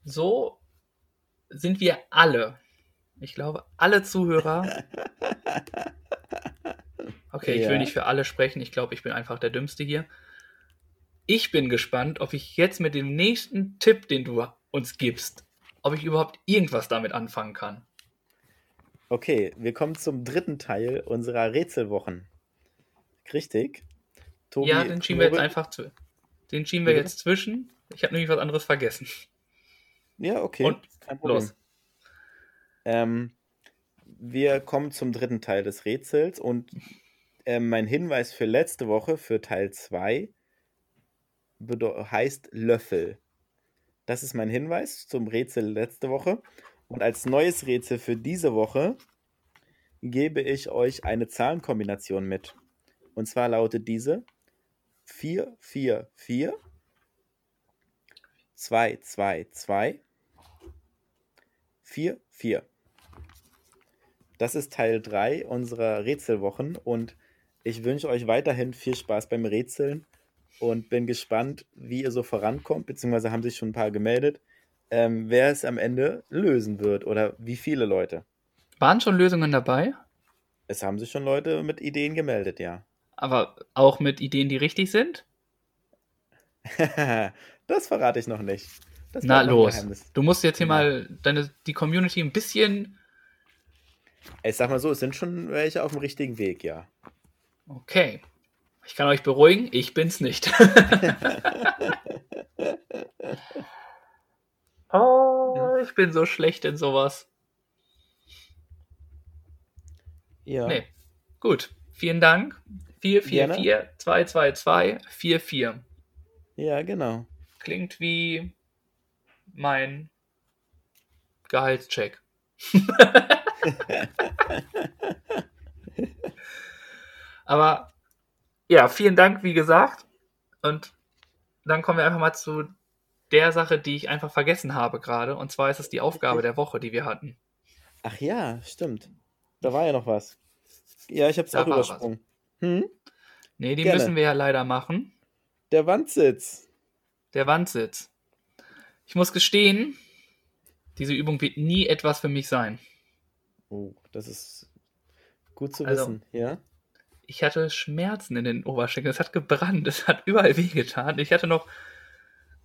so sind wir alle, ich glaube, alle Zuhörer. Okay, ja. ich will nicht für alle sprechen. Ich glaube, ich bin einfach der Dümmste hier. Ich bin gespannt, ob ich jetzt mit dem nächsten Tipp, den du uns gibst, ob ich überhaupt irgendwas damit anfangen kann. Okay, wir kommen zum dritten Teil unserer Rätselwochen. Richtig? Tobi, ja, den schieben wir jetzt einfach zu. Den schieben wir jetzt zwischen. Ich habe nämlich was anderes vergessen. Ja, okay. Und los. Ähm, wir kommen zum dritten Teil des Rätsels und äh, mein Hinweis für letzte Woche, für Teil 2, heißt Löffel. Das ist mein Hinweis zum Rätsel letzte Woche. Und als neues Rätsel für diese Woche gebe ich euch eine Zahlenkombination mit. Und zwar lautet diese 4, 4, 4, 2, 2, 2, 4, 4. Das ist Teil 3 unserer Rätselwochen und ich wünsche euch weiterhin viel Spaß beim Rätseln und bin gespannt, wie ihr so vorankommt, beziehungsweise haben sich schon ein paar gemeldet, ähm, wer es am Ende lösen wird oder wie viele Leute. Waren schon Lösungen dabei? Es haben sich schon Leute mit Ideen gemeldet, ja. Aber auch mit Ideen, die richtig sind? das verrate ich noch nicht. Das Na los. Du musst jetzt hier Ja. mal deine, die Community ein bisschen. Ich sag mal so, es sind schon welche auf dem richtigen Weg, ja. Okay. Ich kann euch beruhigen, ich bin's nicht. oh, ich bin so schlecht in sowas. Ja. Nee. Gut. Vielen Dank. 444 222 44. Ja, genau. Klingt wie mein Gehaltscheck. Aber ja, vielen Dank, wie gesagt. Und dann kommen wir einfach mal zu der Sache, die ich einfach vergessen habe gerade. Und zwar ist es die Aufgabe der Woche, die wir hatten. Ach ja, stimmt. Da war ja noch was. Ja, ich hab's Da auch war was. Hm? Nee, die Gerne. müssen wir ja leider machen. Der Wandsitz. Der Wandsitz. Ich muss gestehen, diese Übung wird nie etwas für mich sein. Oh, das ist gut zu Also- wissen, ja? Ich hatte Schmerzen in den Oberschenkeln. Es hat gebrannt. Es hat überall wehgetan. Ich hatte noch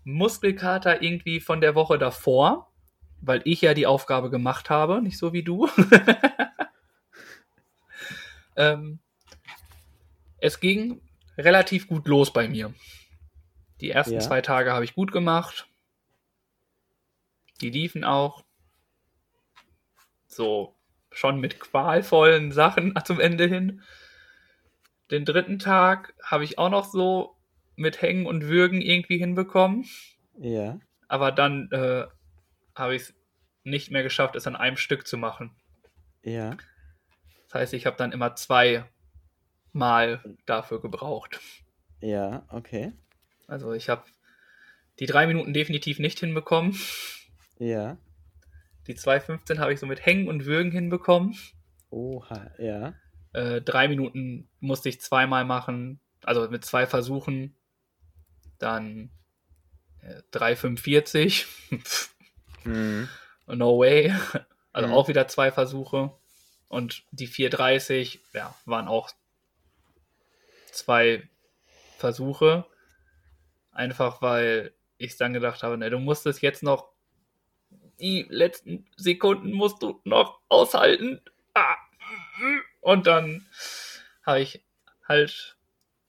Muskelkater irgendwie von der Woche davor, weil ich ja die Aufgabe gemacht habe, nicht so wie du. ähm, es ging relativ gut los bei mir. Die ersten Ja. zwei Tage habe ich gut gemacht. Die liefen auch so schon mit qualvollen Sachen zum Ende hin. Den dritten Tag habe ich auch noch so mit Hängen und Würgen irgendwie hinbekommen. Ja. Aber dann äh, habe ich es nicht mehr geschafft, es an einem Stück zu machen. Ja. Das heißt, ich habe dann immer zwei Mal dafür gebraucht. Ja, okay. Also ich habe die drei Minuten definitiv nicht hinbekommen. Ja. Die 2.15 habe ich so mit Hängen und Würgen hinbekommen. Oha, ja. Äh, drei Minuten musste ich zweimal machen, also mit zwei Versuchen. Dann äh, 3,45. Pff, Hm. no way. Also Mhm. auch wieder zwei Versuche. Und die 4,30 ja, waren auch zwei Versuche. Einfach weil ich dann gedacht habe, ne, du musst es jetzt noch, die letzten Sekunden musst du noch aushalten. Ah. Und dann habe ich halt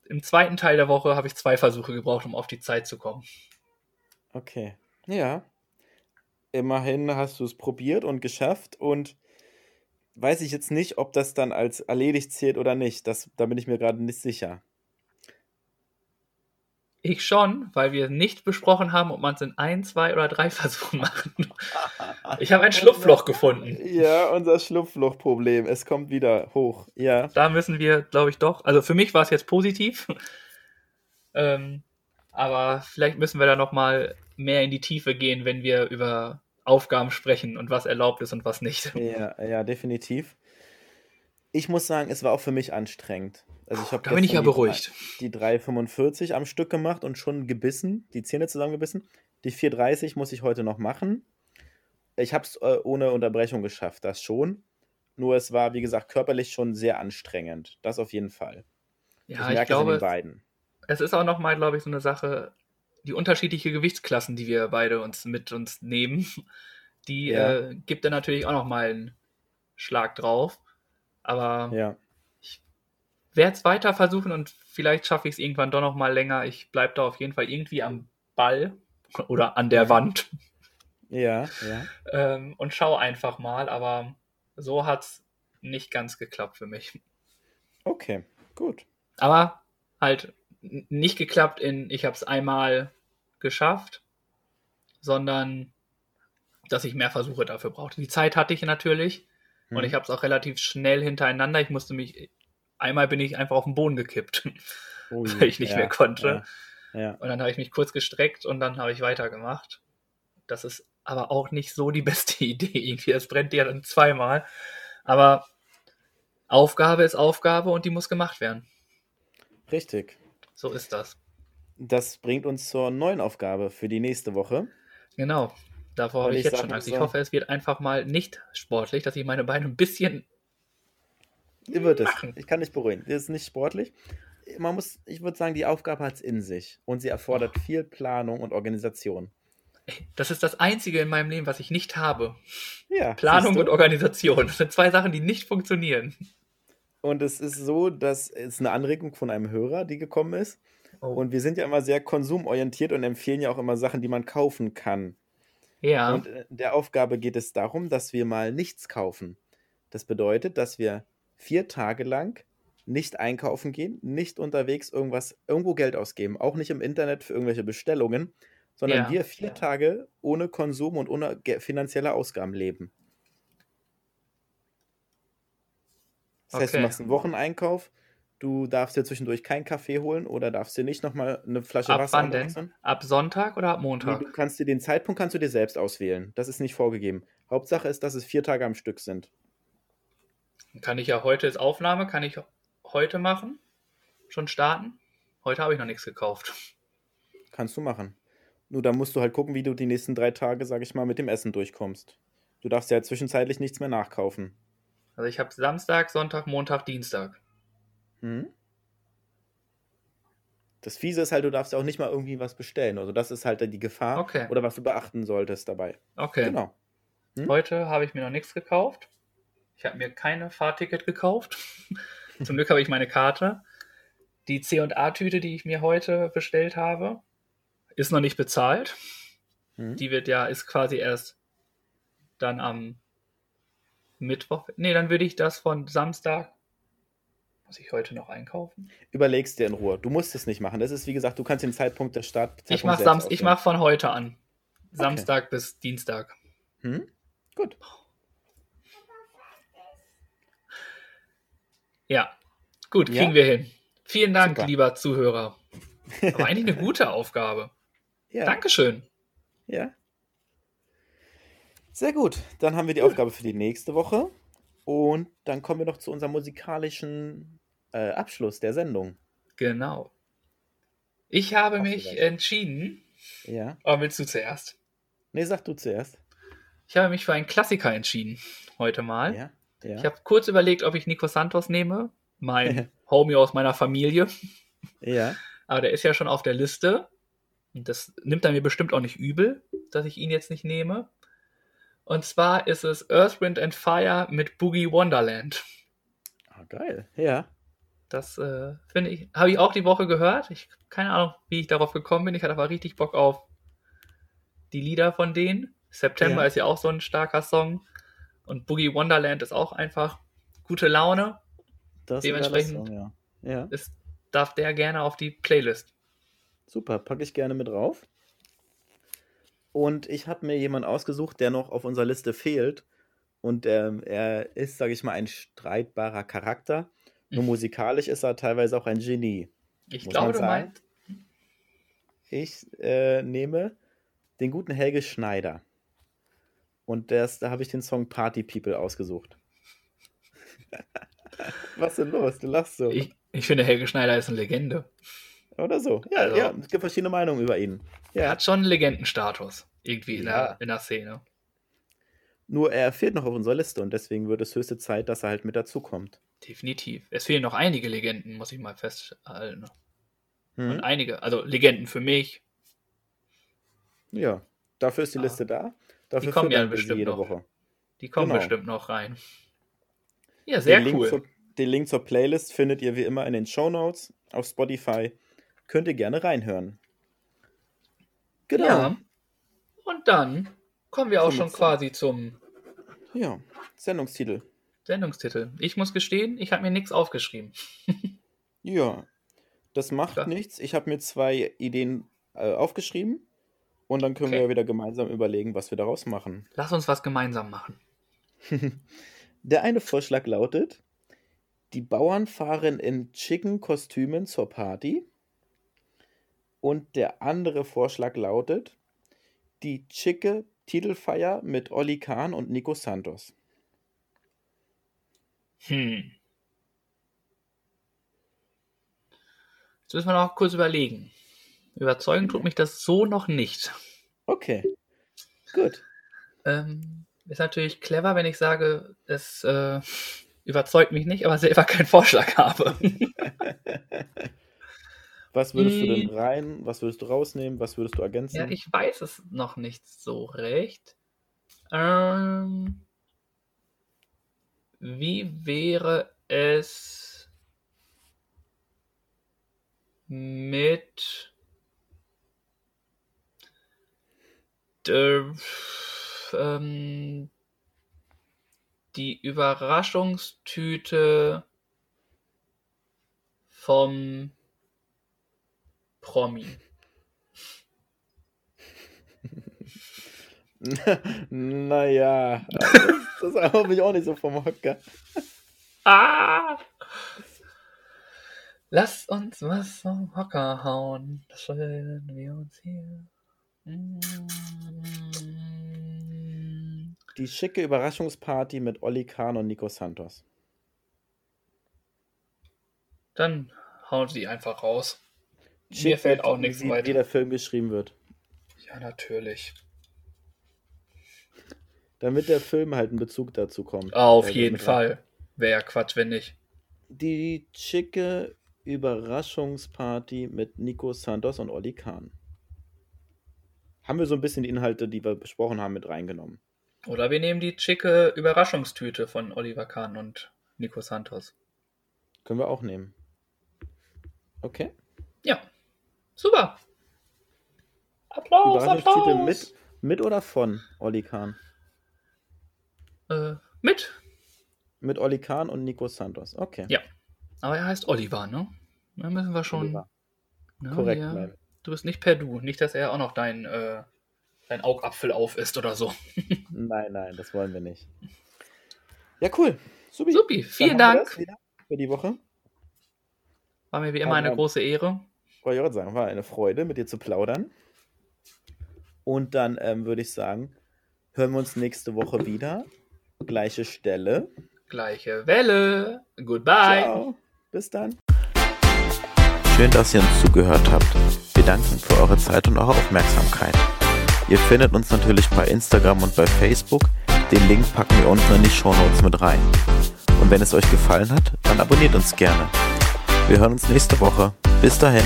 im zweiten Teil der Woche habe ich zwei Versuche gebraucht, um auf die Zeit zu kommen. Okay. Ja. Immerhin hast du es probiert und geschafft und weiß ich jetzt nicht, ob das dann als erledigt zählt oder nicht. Das, da bin ich mir gerade nicht sicher. Ich schon, weil wir nicht besprochen haben, ob man es in ein, zwei oder drei Versuchen machen. Ich habe ein Schlupfloch gefunden. Ja, unser Schlupflochproblem. Es kommt wieder hoch. Ja. Da müssen wir, glaube ich, doch. Also für mich war es jetzt positiv. ähm, aber vielleicht müssen wir da noch mal mehr in die Tiefe gehen, wenn wir über Aufgaben sprechen und was erlaubt ist und was nicht. Ja, ja, definitiv. Ich muss sagen, es war auch für mich anstrengend. Also ich habe Da bin ich ja beruhigt. Die 3,45 am Stück gemacht und schon gebissen, die Zähne zusammengebissen. Die 4,30 muss ich heute noch machen. Ich habe es äh, ohne Unterbrechung geschafft, das schon. Nur es war, wie gesagt, körperlich schon sehr anstrengend. Das auf jeden Fall. Ja, ich ich, merke es in glaube, den beiden. es ist auch noch mal, glaube ich, so eine Sache, die unterschiedliche Gewichtsklassen, die wir beide uns mit uns nehmen, die Ja. äh, gibt dann natürlich auch noch mal einen Schlag drauf. Aber Ja, werde es weiter versuchen und vielleicht schaffe ich es irgendwann doch noch mal länger. Ich bleibe da auf jeden Fall irgendwie am Ball oder an der Wand ja, ja. ähm, und schaue einfach mal. Aber so hat es nicht ganz geklappt für mich. Okay, gut. Aber halt nicht geklappt in, ich habe es einmal geschafft, sondern dass ich mehr Versuche dafür brauchte. Die Zeit hatte ich natürlich und Hm. ich habe es auch relativ schnell hintereinander. Ich musste mich, einmal bin ich einfach auf den Boden gekippt, Ui, weil ich nicht ja, mehr konnte. Ja, ja. Und dann habe ich mich kurz gestreckt und dann habe ich weitergemacht. Das ist aber auch nicht so die beste Idee irgendwie. Es brennt ja dann zweimal. Aber Aufgabe ist Aufgabe und die muss gemacht werden. Richtig. So ist das. Das bringt uns zur neuen Aufgabe für die nächste Woche. Genau. Davor habe ich ich jetzt schon Angst. Ich hoffe, es wird einfach mal nicht sportlich, dass ich meine Beine ein bisschen. Wird es. Machen. Ich kann dich beruhigen. Das ist nicht sportlich. man muss, ich würde sagen, die Aufgabe hat es in sich und sie erfordert oh. viel Planung und Organisation. Das ist das Einzige in meinem Leben, was ich nicht habe. Ja, Planung und Organisation. Das sind zwei Sachen, die nicht funktionieren. Und es ist so, dass es eine Anregung von einem Hörer, die gekommen ist. Oh. Und wir sind ja immer sehr konsumorientiert und empfehlen ja auch immer Sachen, die man kaufen kann. Ja. Und äh, der Aufgabe geht es darum, dass wir mal nichts kaufen. Das bedeutet, dass wir vier Tage lang nicht einkaufen gehen, nicht unterwegs irgendwas, irgendwo Geld ausgeben, auch nicht im Internet für irgendwelche Bestellungen, sondern ja. wir vier Tage ohne Konsum und ohne finanzielle Ausgaben leben. Das okay. heißt, du machst einen Wocheneinkauf, du darfst dir zwischendurch keinen Kaffee holen oder darfst dir nicht nochmal eine Flasche ab Wasser wann denn? Ab Sonntag oder ab Montag? Nee, du kannst dir den Zeitpunkt kannst du dir selbst auswählen. Das ist nicht vorgegeben. Hauptsache ist, dass es vier Tage am Stück sind. Kann ich ja heute ist Aufnahme, kann ich heute machen? Schon starten? Heute habe ich noch nichts gekauft. Kannst du machen. Nur da musst du halt gucken, wie du die nächsten drei Tage, sag ich mal, mit dem Essen durchkommst. Du darfst ja zwischenzeitlich nichts mehr nachkaufen. Also ich habe Samstag, Sonntag, Montag, Dienstag. Hm? Das Fiese ist halt, du darfst ja auch nicht mal irgendwie was bestellen. Also das ist halt die Gefahr okay. oder was du beachten solltest dabei. Okay. Genau. Hm? Heute habe ich mir noch nichts gekauft. Ich habe mir keine Fahrticket gekauft. Zum Glück habe ich meine Karte. Die C&A-Tüte, die ich mir heute bestellt habe, ist noch nicht bezahlt. Hm. Die wird ja, ist quasi erst dann am Mittwoch. Nee, dann würde ich das von Samstag. Muss ich heute noch einkaufen? Überlegst dir in Ruhe. Du musst es nicht machen. Das ist, wie gesagt, du kannst den Zeitpunkt des Start. ich mache mach von heute an. Samstag okay. bis Dienstag. Hm? Gut. Ja, gut, kriegen ja? wir hin. Vielen Dank, Super. lieber Zuhörer. Aber eigentlich eine gute Aufgabe. Ja. Dankeschön. Ja. Sehr gut. Dann haben wir die Aufgabe für die nächste Woche. Und dann kommen wir noch zu unserem musikalischen äh, Abschluss der Sendung. Genau. Ich habe Ach, mich vielleicht. entschieden. Ja. Aber willst du zuerst? Nee, sag du zuerst. Ich habe mich für einen Klassiker entschieden. Heute mal. Ja. Ja. Ich habe kurz überlegt, ob ich Nico Santos nehme, mein Homie aus meiner Familie. Ja. Aber der ist ja schon auf der Liste. Und das nimmt er mir bestimmt auch nicht übel, dass ich ihn jetzt nicht nehme. Und zwar ist es Earth, Wind and Fire mit Boogie Wonderland. Ah, geil. Ja. Das äh, finde ich, habe ich auch die Woche gehört. Ich keine Ahnung, wie ich darauf gekommen bin. Ich hatte aber richtig Bock auf die Lieder von denen. September ja. ist ja auch so ein starker Song. Und Boogie Wonderland ist auch einfach gute Laune. Das Dementsprechend Song, ja. Ja. Ist, darf der gerne auf die Playlist. Super, packe ich gerne mit drauf. Und ich habe mir jemanden ausgesucht, der noch auf unserer Liste fehlt. Und ähm, er ist, sage ich mal, ein streitbarer Charakter. Nur mhm. musikalisch ist er teilweise auch ein Genie. Ich glaube, du meinst. Ich äh, nehme den guten Helge Schneider. Und das, da habe ich den Song Party People ausgesucht. Was ist denn los? Du lachst so. Ich, ich finde, Helge Schneider ist eine Legende. Oder so. Ja, also, ja, es gibt verschiedene Meinungen über ihn. Ja. Er hat schon einen Legendenstatus. Irgendwie in, ja. der, in der Szene. Nur er fehlt noch auf unserer Liste und deswegen wird es höchste Zeit, dass er halt mit dazukommt. Definitiv. Es fehlen noch einige Legenden, muss ich mal festhalten. Hm. Und einige, also Legenden für mich. Ja, dafür ist die ah. Liste da. Dafür die kommen ja bestimmt jede noch. Woche. Die kommen genau. bestimmt noch rein. Ja, sehr den cool. Link zur, den Link zur Playlist findet ihr wie immer in den Show Notes auf Spotify. Könnt ihr gerne reinhören. Genau. Ja. Und dann kommen wir auch schon quasi zum ja, Sendungstitel. Sendungstitel. Ich muss gestehen, ich habe mir nichts aufgeschrieben. ja, das macht Klar. nichts. Ich habe mir zwei Ideen äh, aufgeschrieben. Und dann können okay. wir ja wieder gemeinsam überlegen, was wir daraus machen. Lass uns was gemeinsam machen. Der eine Vorschlag lautet: Die Bauern fahren in chicken Kostümen zur Party. Und der andere Vorschlag lautet: Die chicke Titelfeier mit Olli Kahn und Nico Santos. Hm. Jetzt müssen wir noch kurz überlegen. Überzeugen tut mich das so noch nicht. Okay. Gut. Ähm, ist natürlich clever, wenn ich sage, es äh, überzeugt mich nicht, aber selber keinen Vorschlag habe. Was würdest du denn Hm. rein, was würdest du rausnehmen, was würdest du ergänzen? Ja, ich weiß es noch nicht so recht. Ähm, wie wäre es mit der, ähm, die Überraschungstüte vom Promi? naja, das, das haut mich auch nicht so vom Hocker. Ah! Lasst uns was vom Hocker hauen. Schön wir uns hier. Die schicke Überraschungsparty mit Olli Kahn und Nico Santos. Dann hauen sie einfach raus. Mir fällt auch nichts wie, Wie weiter. der Film geschrieben wird. Ja, natürlich. Damit der Film halt einen Bezug dazu kommt. Auf Äh, jeden. Fall. Wäre ja Quatsch, wenn nicht. Die schicke Überraschungsparty mit Nico Santos und Olli Kahn. Haben wir so ein bisschen die Inhalte, die wir besprochen haben, mit reingenommen. Oder wir nehmen die schicke Überraschungstüte von Oliver Kahn und Nico Santos. Können wir auch nehmen. Okay. Ja. Super. Applaus, Applaus. mit, mit oder von Olli Kahn? Äh, mit. Mit Olli Kahn und Nico Santos. Okay. Ja. Aber er heißt Oliver, ne? Da müssen wir schon. Ne, Korrekt ja. bleiben. Du bist nicht per Du. Nicht, dass er auch noch dein, äh, dein Augapfel auf ist oder so. Nein, nein, das wollen wir nicht. Ja, cool. Supi. Supi, vielen Dank. Für die Woche. War mir wie immer eine große Ehre. Wollte ich auch sagen, war eine Freude, mit dir zu plaudern. Und dann ähm, würde ich sagen, hören wir uns nächste Woche wieder. Gleiche Stelle. Gleiche Welle. Goodbye. Ciao. Bis dann. Schön, dass ihr uns zugehört habt. Wir danken für eure Zeit und eure Aufmerksamkeit. Ihr findet uns natürlich bei Instagram und bei Facebook. Den Link packen wir unten in die Shownotes mit rein. Und wenn es euch gefallen hat, dann abonniert uns gerne. Wir hören uns nächste Woche. Bis dahin.